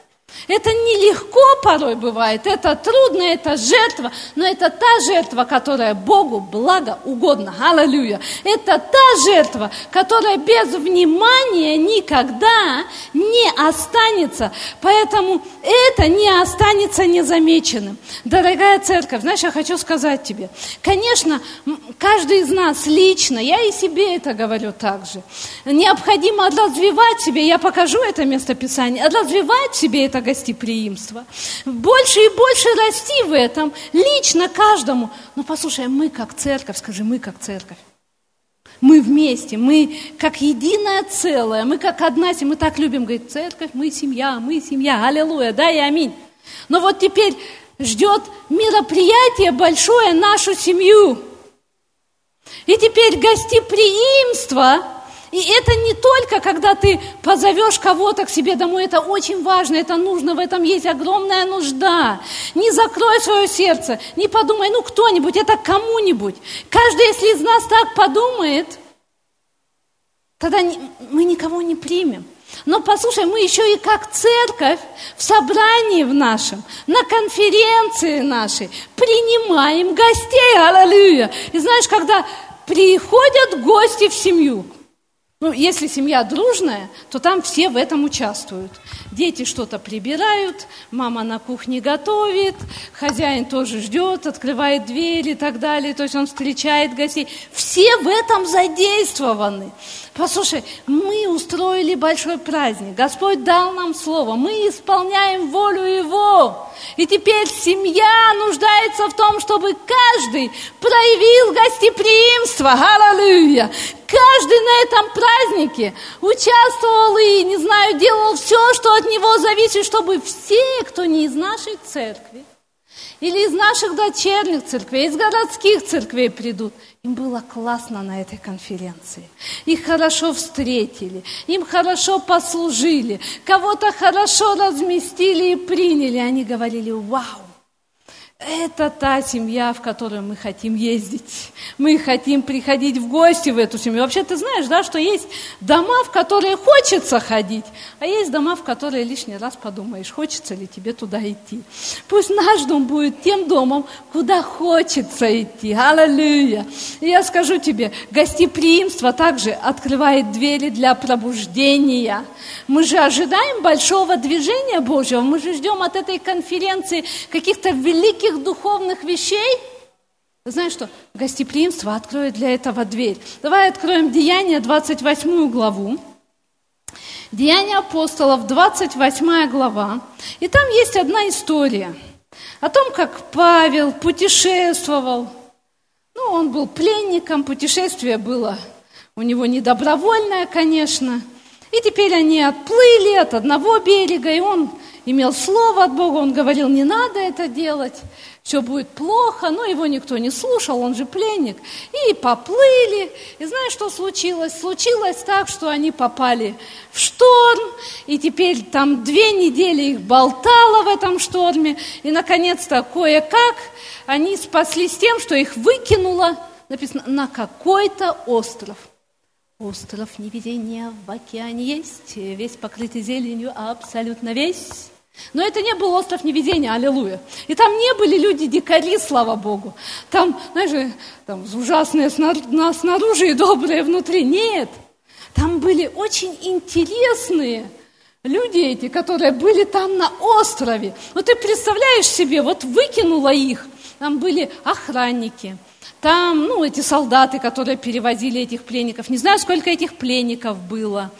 это нелегко порой бывает, это трудно, это жертва, но это та жертва, которая Богу благо угодно. Аллилуйя. Это та жертва, которая без внимания никогда не останется. Поэтому это не останется незамеченным. Дорогая церковь, знаешь, я хочу сказать тебе, конечно, каждый из нас лично, я и себе это говорю также, необходимо развивать себе, я покажу это местописание, развивать себе это гостеприимство. Больше и больше расти в этом, лично каждому. Но послушай, мы как церковь, скажи, мы как церковь. Мы вместе, мы как единое целое, мы как одна семья, мы так любим говорить, церковь, мы семья, мы семья, аллилуйя, да и аминь. Но вот теперь ждет мероприятие большое нашу семью. И теперь гостеприимство и это не только, когда ты позовешь кого-то к себе домой, это очень важно, это нужно, в этом есть огромная нужда. Не закрой свое сердце, не подумай, ну кто-нибудь, это кому-нибудь. Каждый, если из нас так подумает, тогда мы никого не примем. Но послушай, мы еще и как церковь в собрании в нашем, на конференции нашей принимаем гостей, аллилуйя. И знаешь, когда приходят гости в семью, ну, если семья дружная, то там все в этом участвуют. Дети что-то прибирают, мама на кухне готовит, хозяин тоже ждет, открывает дверь и так далее. То есть он встречает гостей. Все в этом задействованы. Послушай, мы устроили большой праздник. Господь дал нам слово. Мы исполняем волю Его. И теперь семья нуждается в том, чтобы каждый проявил гостеприимство. Аллилуйя! Каждый на этом празднике участвовал и, не знаю, делал все, что от него зависит, чтобы все, кто не из нашей церкви, или из наших дочерних церквей, из городских церквей придут, было классно на этой конференции. Их хорошо встретили, им хорошо послужили, кого-то хорошо разместили и приняли. Они говорили, вау, это та семья, в которую мы хотим ездить. Мы хотим приходить в гости в эту семью. Вообще, ты знаешь, да, что есть дома, в которые хочется ходить, а есть дома, в которые лишний раз подумаешь, хочется ли тебе туда идти. Пусть наш дом будет тем домом, куда хочется идти. Аллилуйя. Я скажу тебе, гостеприимство также открывает двери для пробуждения. Мы же ожидаем большого движения Божьего, мы же ждем от этой конференции каких-то великих великих духовных вещей, знаешь что? Гостеприимство откроет для этого дверь. Давай откроем Деяния, 28 главу. Деяния апостолов, 28 глава. И там есть одна история о том, как Павел путешествовал. Ну, он был пленником, путешествие было у него не добровольное, конечно. И теперь они отплыли от одного берега, и он имел слово от Бога, он говорил, не надо это делать, все будет плохо, но его никто не слушал, он же пленник. И поплыли, и знаешь, что случилось? Случилось так, что они попали в шторм, и теперь там две недели их болтало в этом шторме, и, наконец-то, кое-как они спаслись тем, что их выкинуло, написано, на какой-то остров. Остров невидения в океане есть, весь покрытый зеленью, абсолютно весь. Но это не был остров невидения, аллилуйя. И там не были люди-дикари, слава Богу. Там, знаешь, там ужасные снаружи и добрые внутри. Нет. Там были очень интересные люди эти, которые были там на острове. Вот ты представляешь себе, вот выкинула их. Там были охранники, там, ну, эти солдаты, которые перевозили этих пленников. Не знаю, сколько этих пленников было.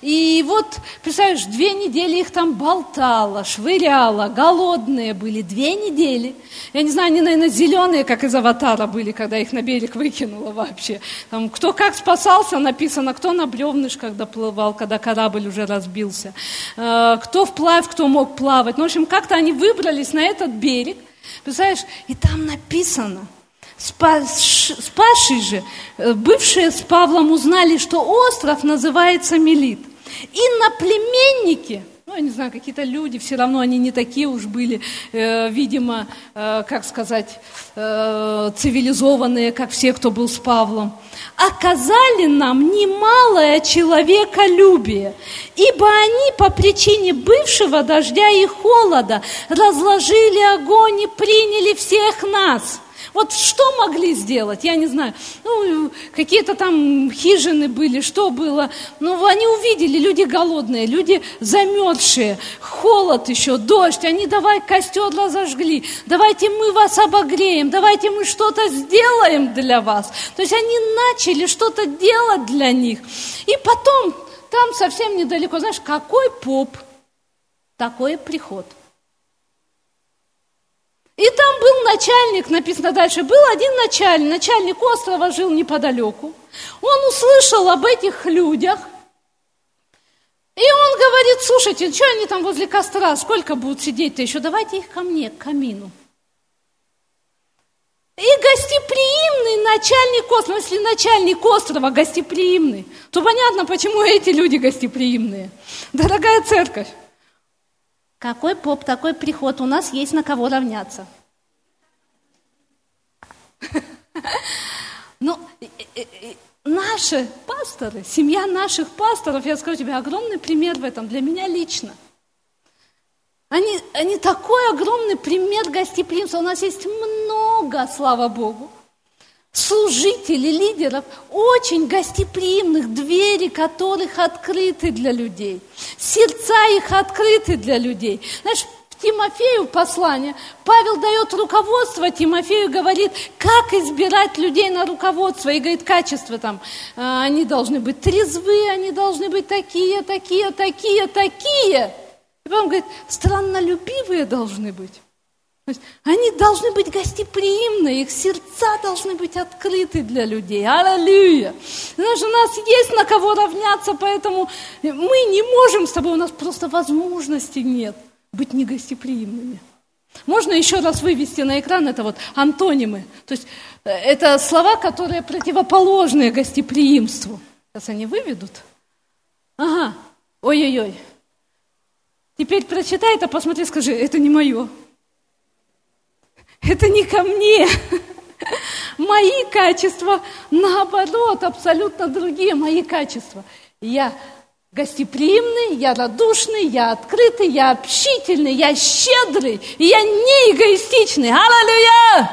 И вот, представляешь, две недели их там болтало, швыряло, голодные были, две недели. Я не знаю, они, наверное, зеленые, как из аватара были, когда их на берег выкинуло вообще. Там, кто как спасался, написано, кто на бревнышках доплывал, когда корабль уже разбился. Э, кто вплавь, кто мог плавать. Ну, в общем, как-то они выбрались на этот берег. Представляешь, и там написано, спасшие же, э, бывшие с Павлом узнали, что остров называется Мелит. Иноплеменники, ну, я не знаю, какие-то люди, все равно они не такие уж были, э, видимо, э, как сказать, э, цивилизованные, как все, кто был с Павлом, оказали нам немалое человеколюбие, ибо они по причине бывшего дождя и холода разложили огонь и приняли всех нас – вот что могли сделать, я не знаю. Ну, какие-то там хижины были, что было. Ну, они увидели, люди голодные, люди замерзшие, холод еще, дождь. Они давай костер разожгли, давайте мы вас обогреем, давайте мы что-то сделаем для вас. То есть они начали что-то делать для них. И потом, там совсем недалеко, знаешь, какой поп, такой приход – и там был начальник, написано дальше, был один начальник, начальник острова жил неподалеку. Он услышал об этих людях, и он говорит, слушайте, что они там возле костра, сколько будут сидеть-то еще, давайте их ко мне, к камину. И гостеприимный начальник острова, если начальник острова гостеприимный, то понятно, почему эти люди гостеприимные. Дорогая церковь, какой поп, такой приход, у нас есть на кого равняться. Ну, наши пасторы, семья наших пасторов, я скажу тебе, огромный пример в этом для меня лично. Они, они такой огромный пример гостеприимства. У нас есть много, слава Богу служителей, лидеров, очень гостеприимных, двери которых открыты для людей, сердца их открыты для людей. Знаешь, Тимофею послание, Павел дает руководство Тимофею, говорит, как избирать людей на руководство, и говорит, качество там, а, они должны быть трезвы, они должны быть такие, такие, такие, такие. И потом говорит, страннолюбивые должны быть. Они должны быть гостеприимны, их сердца должны быть открыты для людей. Аллилуйя! Знаешь, у нас есть на кого равняться, поэтому мы не можем с тобой, у нас просто возможности нет быть негостеприимными. Можно еще раз вывести на экран это вот антонимы. То есть э, это слова, которые противоположные гостеприимству. Сейчас они выведут. Ага, ой-ой-ой. Теперь прочитай это, посмотри, скажи, это не мое. Это не ко мне. Мои качества, наоборот, абсолютно другие мои качества. Я гостеприимный, я радушный, я открытый, я общительный, я щедрый, и я не эгоистичный. Аллилуйя!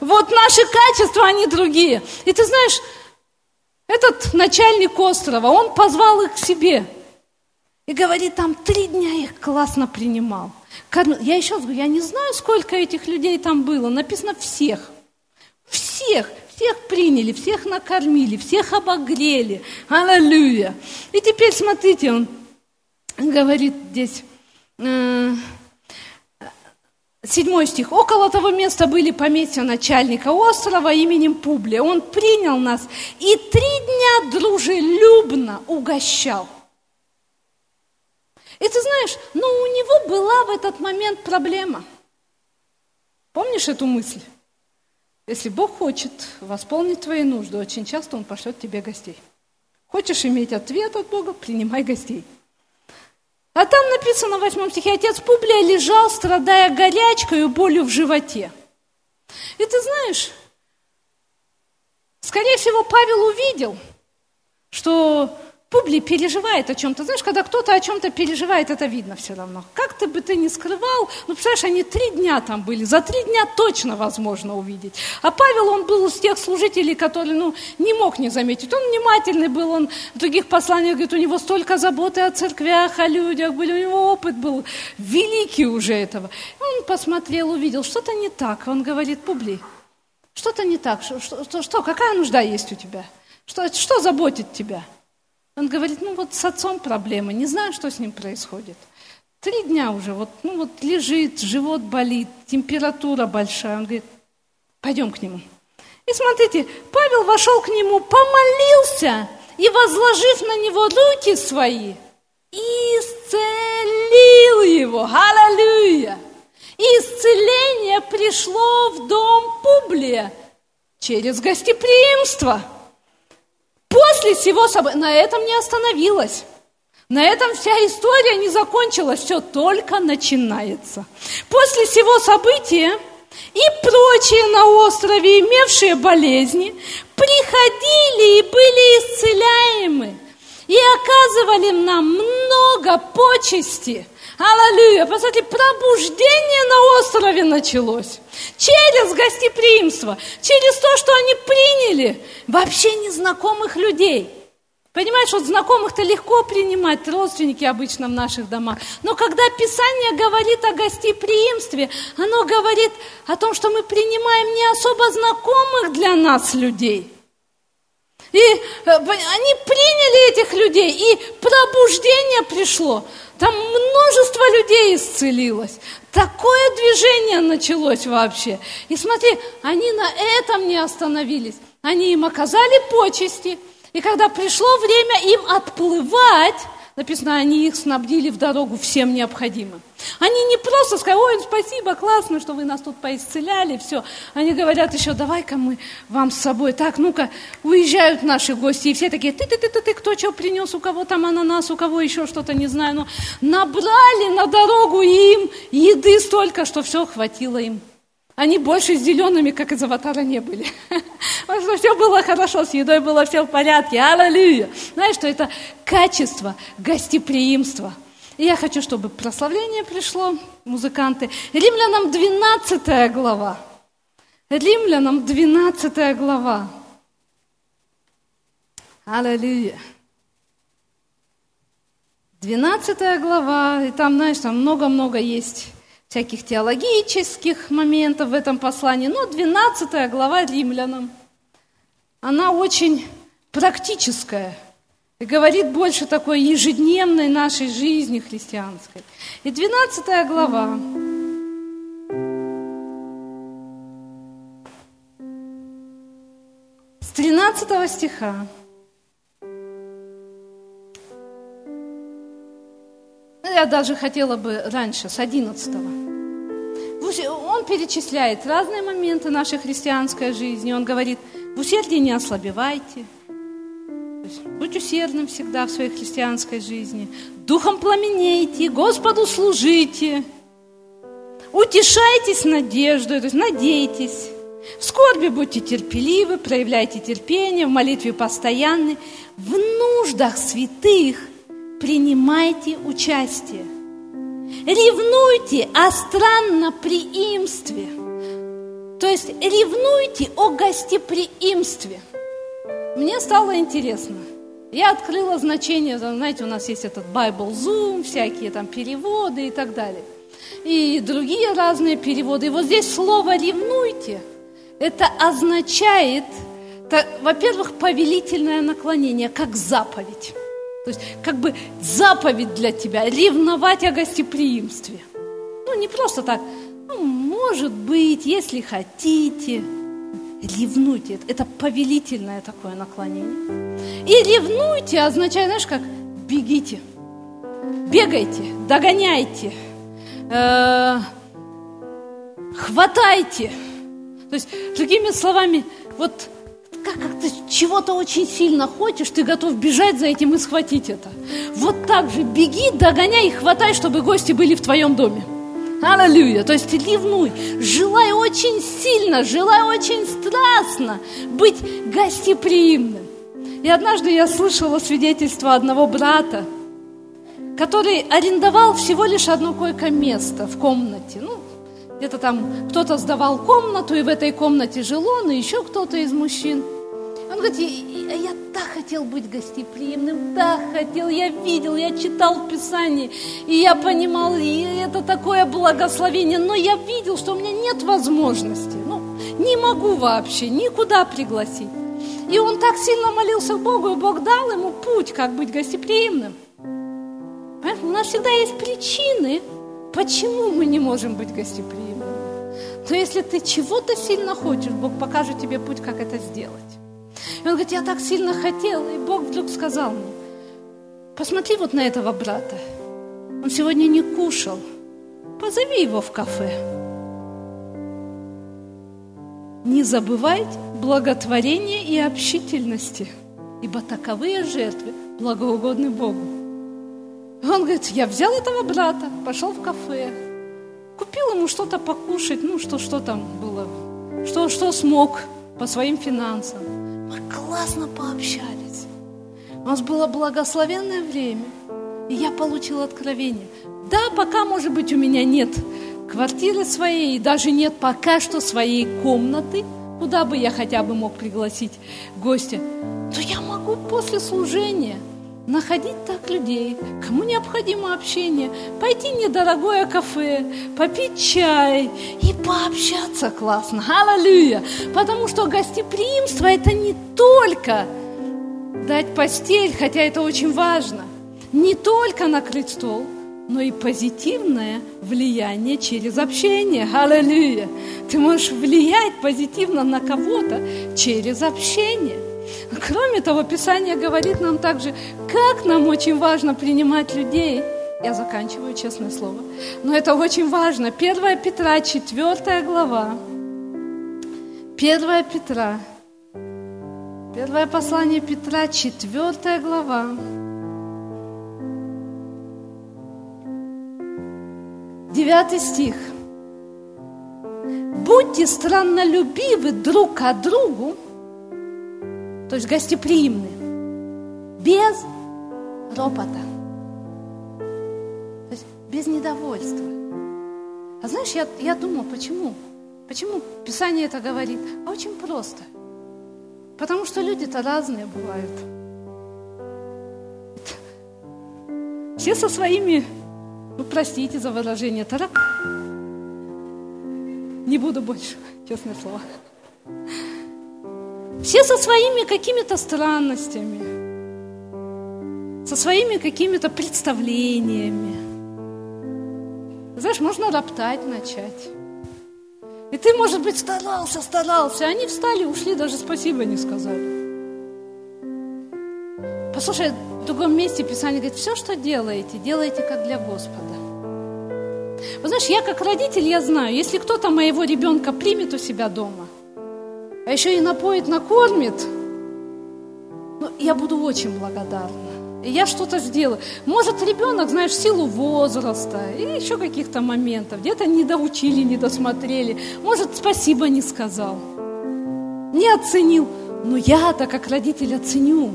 Вот наши качества, они другие. И ты знаешь, этот начальник острова, он позвал их к себе. И говорит, там три дня их классно принимал. Я еще раз говорю, я не знаю, сколько этих людей там было. Написано всех. Всех. Всех приняли, всех накормили, всех обогрели. Аллилуйя. И теперь смотрите, он говорит здесь, э, седьмой стих. Около того места были поместья начальника острова именем Публия. Он принял нас и три дня дружелюбно угощал. И ты знаешь, но у него была в этот момент проблема. Помнишь эту мысль? Если Бог хочет восполнить твои нужды, очень часто Он пошлет тебе гостей. Хочешь иметь ответ от Бога, принимай гостей. А там написано в восьмом стихе, отец Публия лежал, страдая горячкой и болью в животе. И ты знаешь, скорее всего, Павел увидел, что Публий переживает о чем-то. Знаешь, когда кто-то о чем-то переживает, это видно все равно. Как ты бы ты ни скрывал, ну, представляешь, они три дня там были, за три дня точно возможно увидеть. А Павел, он был из тех служителей, которые, ну, не мог не заметить. Он внимательный был, он в других посланиях говорит, у него столько заботы о церквях, о людях были, у него опыт был великий уже этого. Он посмотрел, увидел, что-то не так. Он говорит, Публий, что-то не так, что, что, что, какая нужда есть у тебя? Что, что заботит тебя? Он говорит, ну вот с отцом проблемы, не знаю, что с ним происходит. Три дня уже, вот, ну вот лежит, живот болит, температура большая. Он говорит, пойдем к нему. И смотрите, Павел вошел к нему, помолился и, возложив на него руки свои, исцелил его. Аллилуйя! Исцеление пришло в дом Публия через гостеприимство – После всего события, на этом не остановилась. На этом вся история не закончилась, все только начинается. После всего события и прочие на острове, имевшие болезни, приходили и были исцеляемы, и оказывали нам много почести – Аллилуйя! Посмотрите, пробуждение на острове началось. Через гостеприимство, через то, что они приняли вообще незнакомых людей. Понимаешь, вот знакомых-то легко принимать, родственники обычно в наших домах. Но когда Писание говорит о гостеприимстве, оно говорит о том, что мы принимаем не особо знакомых для нас людей. И э, они приняли этих людей, и пробуждение пришло. Там множество людей исцелилось. Такое движение началось вообще. И смотри, они на этом не остановились. Они им оказали почести. И когда пришло время им отплывать, Написано, они их снабдили в дорогу всем необходимым. Они не просто сказали, ой, спасибо, классно, что вы нас тут поисцеляли, все. Они говорят еще, давай-ка мы вам с собой. Так, ну-ка, уезжают наши гости, и все такие, ты-ты-ты-ты, кто что принес, у кого там ананас, у кого еще что-то, не знаю. Но набрали на дорогу им еды столько, что все хватило им. Они больше зелеными, как из аватара, не были. Потому что все было хорошо, с едой было все в порядке. Аллилуйя. Знаешь, что это качество гостеприимства. И я хочу, чтобы прославление пришло, музыканты. Римлянам 12 глава. Римлянам 12 глава. Аллилуйя. 12 глава, и там, знаешь, там много-много есть всяких теологических моментов в этом послании. Но 12 глава римлянам, она очень практическая и говорит больше такой ежедневной нашей жизни христианской. И 12 глава, с 13 стиха, я даже хотела бы раньше, с 11 -го. Он перечисляет разные моменты нашей христианской жизни. Он говорит, в усердии не ослабевайте. Будь усердным всегда в своей христианской жизни. Духом пламенейте, Господу служите. Утешайтесь надеждой, то есть надейтесь. В скорби будьте терпеливы, проявляйте терпение, в молитве постоянны. В нуждах святых принимайте участие. Ревнуйте о странноприимстве. То есть ревнуйте о гостеприимстве. Мне стало интересно. Я открыла значение, знаете, у нас есть этот Bible Zoom, всякие там переводы и так далее. И другие разные переводы. И вот здесь слово «ревнуйте» – это означает, во-первых, повелительное наклонение, как заповедь. То есть как бы заповедь для тебя, ревновать о гостеприимстве. Ну, не просто так, ну, может быть, если хотите, ревнуйте. Это повелительное такое наклонение. И ревнуйте означает, знаешь, как бегите, бегайте, догоняйте, э, хватайте – то есть, другими словами, вот как, как ты чего-то очень сильно хочешь, ты готов бежать за этим и схватить это. Вот так же беги, догоняй и хватай, чтобы гости были в твоем доме. Аллилуйя. То есть ревнуй. Желай очень сильно, желай очень страстно быть гостеприимным. И однажды я слышала свидетельство одного брата, который арендовал всего лишь одно койко-место в комнате. Ну, где-то там кто-то сдавал комнату, и в этой комнате жил он, и еще кто-то из мужчин. Он говорит, я, я так хотел быть гостеприимным, так хотел, я видел, я читал в Писании, и я понимал, и это такое благословение, но я видел, что у меня нет возможности, ну, не могу вообще никуда пригласить. И он так сильно молился Богу, и Бог дал ему путь, как быть гостеприимным. У нас всегда есть причины, Почему мы не можем быть гостеприимными? То если ты чего-то сильно хочешь, Бог покажет тебе путь, как это сделать. И он говорит, я так сильно хотел, и Бог вдруг сказал мне, посмотри вот на этого брата. Он сегодня не кушал. Позови его в кафе. Не забывайте благотворения и общительности, ибо таковые жертвы благоугодны Богу. Он говорит, я взял этого брата, пошел в кафе, купил ему что-то покушать, ну, что, что там было, что, что смог по своим финансам. Мы классно пообщались. У нас было благословенное время, и я получил откровение. Да, пока, может быть, у меня нет квартиры своей, и даже нет пока что своей комнаты, куда бы я хотя бы мог пригласить гостя, то я могу после служения – находить так людей, кому необходимо общение, пойти в недорогое кафе, попить чай и пообщаться классно. Аллилуйя! Потому что гостеприимство – это не только дать постель, хотя это очень важно, не только накрыть стол, но и позитивное влияние через общение. Аллилуйя! Ты можешь влиять позитивно на кого-то через общение. Кроме того, Писание говорит нам также, как нам очень важно принимать людей. Я заканчиваю, честное слово. Но это очень важно. 1 Петра, 4 глава. 1 Петра. Первое послание Петра, 4 глава. Девятый стих. Будьте страннолюбивы друг к другу, то есть гостеприимны, без ропота, то есть без недовольства. А знаешь, я, я думала, почему? Почему Писание это говорит? А очень просто. Потому что люди-то разные бывают. Все со своими, ну простите за выражение, тарак. Не буду больше, честное слово. Все со своими какими-то странностями, со своими какими-то представлениями. Знаешь, можно роптать начать. И ты, может быть, старался, старался. Они встали, ушли, даже спасибо не сказали. Послушай, в другом месте Писание говорит, все, что делаете, делайте как для Господа. Вы знаешь, я как родитель, я знаю, если кто-то моего ребенка примет у себя дома, а еще и напоит, накормит, ну, я буду очень благодарна. И я что-то сделаю. Может, ребенок, знаешь, в силу возраста или еще каких-то моментов, где-то не доучили, не досмотрели, может, спасибо не сказал, не оценил. Но я-то как родитель оценю.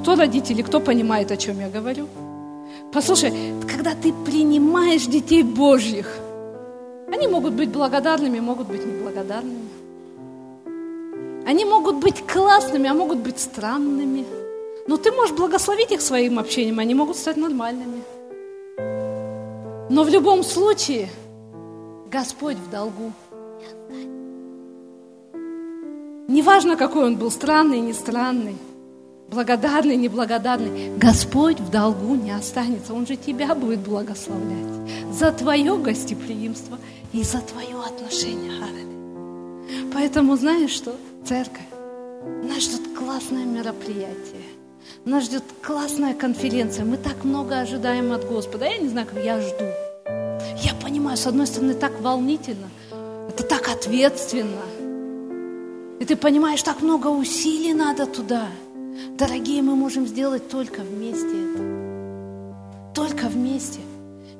Кто родители, кто понимает, о чем я говорю? Послушай, когда ты принимаешь детей Божьих, они могут быть благодарными, могут быть неблагодарными. Они могут быть классными, а могут быть странными. Но ты можешь благословить их своим общением, они могут стать нормальными. Но в любом случае Господь в долгу. Неважно, какой он был, странный, не странный благодарный, неблагодарный, Господь в долгу не останется. Он же тебя будет благословлять за твое гостеприимство и за твое отношение. Поэтому знаешь что, церковь, нас ждет классное мероприятие. Нас ждет классная конференция. Мы так много ожидаем от Господа. Я не знаю, как я жду. Я понимаю, с одной стороны, так волнительно. Это так ответственно. И ты понимаешь, так много усилий надо туда – Дорогие, мы можем сделать только вместе это. Только вместе.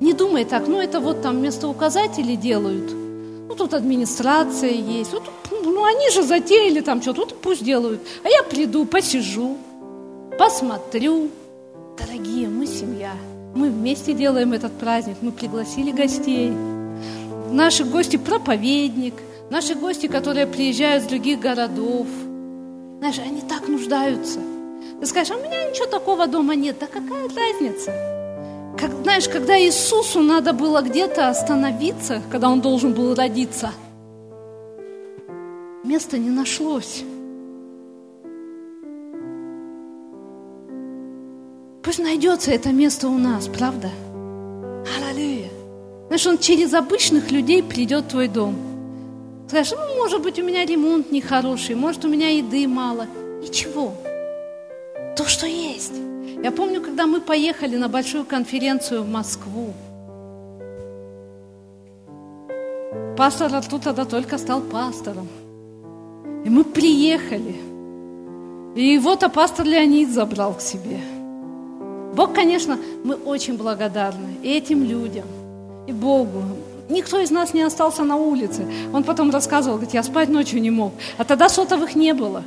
Не думай так, ну это вот там вместо указателей делают. Ну тут администрация есть. Вот, ну они же затеяли там что-то, вот пусть делают. А я приду, посижу, посмотрю. Дорогие, мы семья. Мы вместе делаем этот праздник. Мы пригласили гостей. Наши гости проповедник, наши гости, которые приезжают с других городов. Знаешь, они так нуждаются. Ты скажешь, а у меня ничего такого дома нет. Да какая разница? Как, знаешь, когда Иисусу надо было где-то остановиться, когда он должен был родиться, места не нашлось. Пусть найдется это место у нас, правда? Аллилуйя. Знаешь, он через обычных людей придет в твой дом. Скажешь, ну, может быть, у меня ремонт нехороший, может, у меня еды мало. Ничего то, что есть. Я помню, когда мы поехали на большую конференцию в Москву. Пастор Артур тогда только стал пастором. И мы приехали. И вот а пастор Леонид забрал к себе. Бог, конечно, мы очень благодарны и этим людям, и Богу. Никто из нас не остался на улице. Он потом рассказывал, говорит, я спать ночью не мог. А тогда сотовых не было.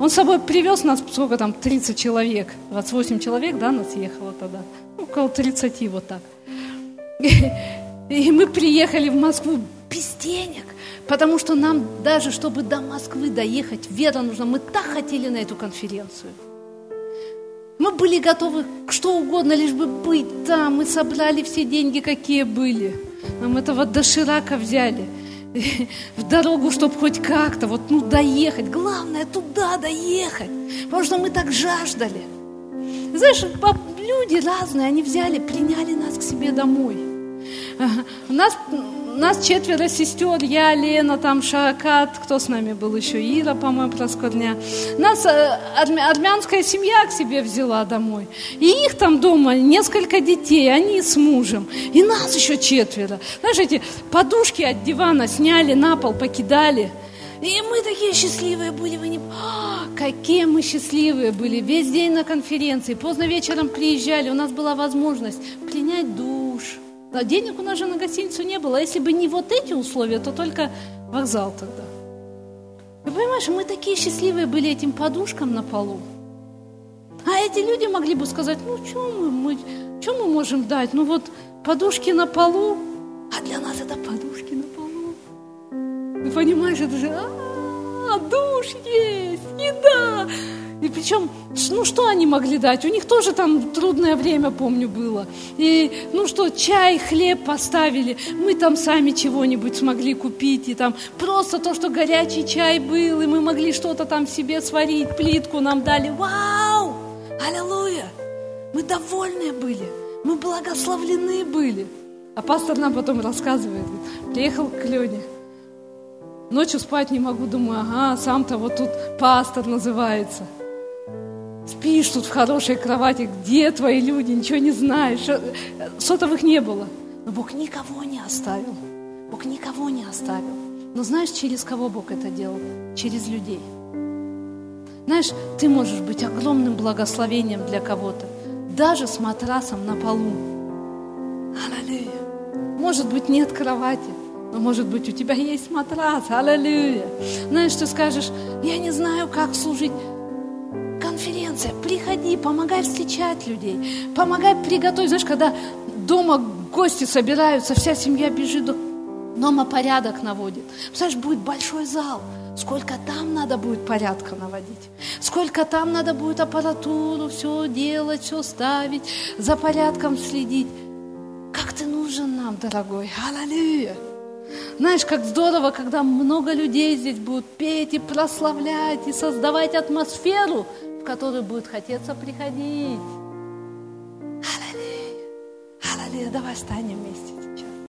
Он с собой привез нас, сколько там, 30 человек, 28 человек, да, нас ехало тогда, ну, около 30 вот так. И мы приехали в Москву без денег, потому что нам даже, чтобы до Москвы доехать, вера нужна. Мы так хотели на эту конференцию. Мы были готовы к что угодно, лишь бы быть там. Мы собрали все деньги, какие были. Нам этого доширака взяли – в дорогу, чтобы хоть как-то, вот, ну, доехать. Главное, туда доехать, потому что мы так жаждали. Знаешь, люди разные, они взяли, приняли нас к себе домой. У нас нас четверо сестер, я, Лена, там Шаракат, кто с нами был еще, Ира, по-моему, Проскорня. Нас э, армянская семья к себе взяла домой. И их там дома несколько детей, они с мужем. И нас еще четверо. Знаешь, эти подушки от дивана сняли на пол, покидали. И мы такие счастливые были, вы не... А, какие мы счастливые были. Весь день на конференции, поздно вечером приезжали, у нас была возможность принять душ, да, денег у нас же на гостиницу не было. А если бы не вот эти условия, то только вокзал тогда. Вы понимаешь, мы такие счастливые были этим подушкам на полу. А эти люди могли бы сказать, ну, что мы, мы, что мы можем дать? Ну, вот подушки на полу, а для нас это подушки на полу. Вы понимаешь, это же, а, душ есть, еда. И причем, ну что они могли дать? У них тоже там трудное время, помню, было. И, ну что, чай, хлеб поставили. Мы там сами чего-нибудь смогли купить. И там просто то, что горячий чай был, и мы могли что-то там себе сварить, плитку нам дали. Вау! Аллилуйя! Мы довольны были. Мы благословлены были. А пастор нам потом рассказывает. Приехал к Лене. Ночью спать не могу, думаю, ага, сам-то вот тут пастор называется – Спишь тут в хорошей кровати, где твои люди, ничего не знаешь. Сотовых не было. Но Бог никого не оставил. Бог никого не оставил. Но знаешь, через кого Бог это делал? Через людей. Знаешь, ты можешь быть огромным благословением для кого-то, даже с матрасом на полу. Аллилуйя. Может быть, нет кровати, но может быть у тебя есть матрас. Аллилуйя. Знаешь, ты скажешь, я не знаю, как служить. Конференция, приходи, помогай встречать людей, помогай приготовить. Знаешь, когда дома гости собираются, вся семья бежит, дома порядок наводит. Представляешь, будет большой зал. Сколько там надо будет порядка наводить. Сколько там надо будет аппаратуру, все делать, все ставить, за порядком следить. Как ты нужен нам, дорогой. Аллилуйя. Знаешь, как здорово, когда много людей здесь будут петь и прославлять, и создавать атмосферу, в которую будет хотеться приходить. Аллилуйя. Аллилуйя. Давай станем вместе.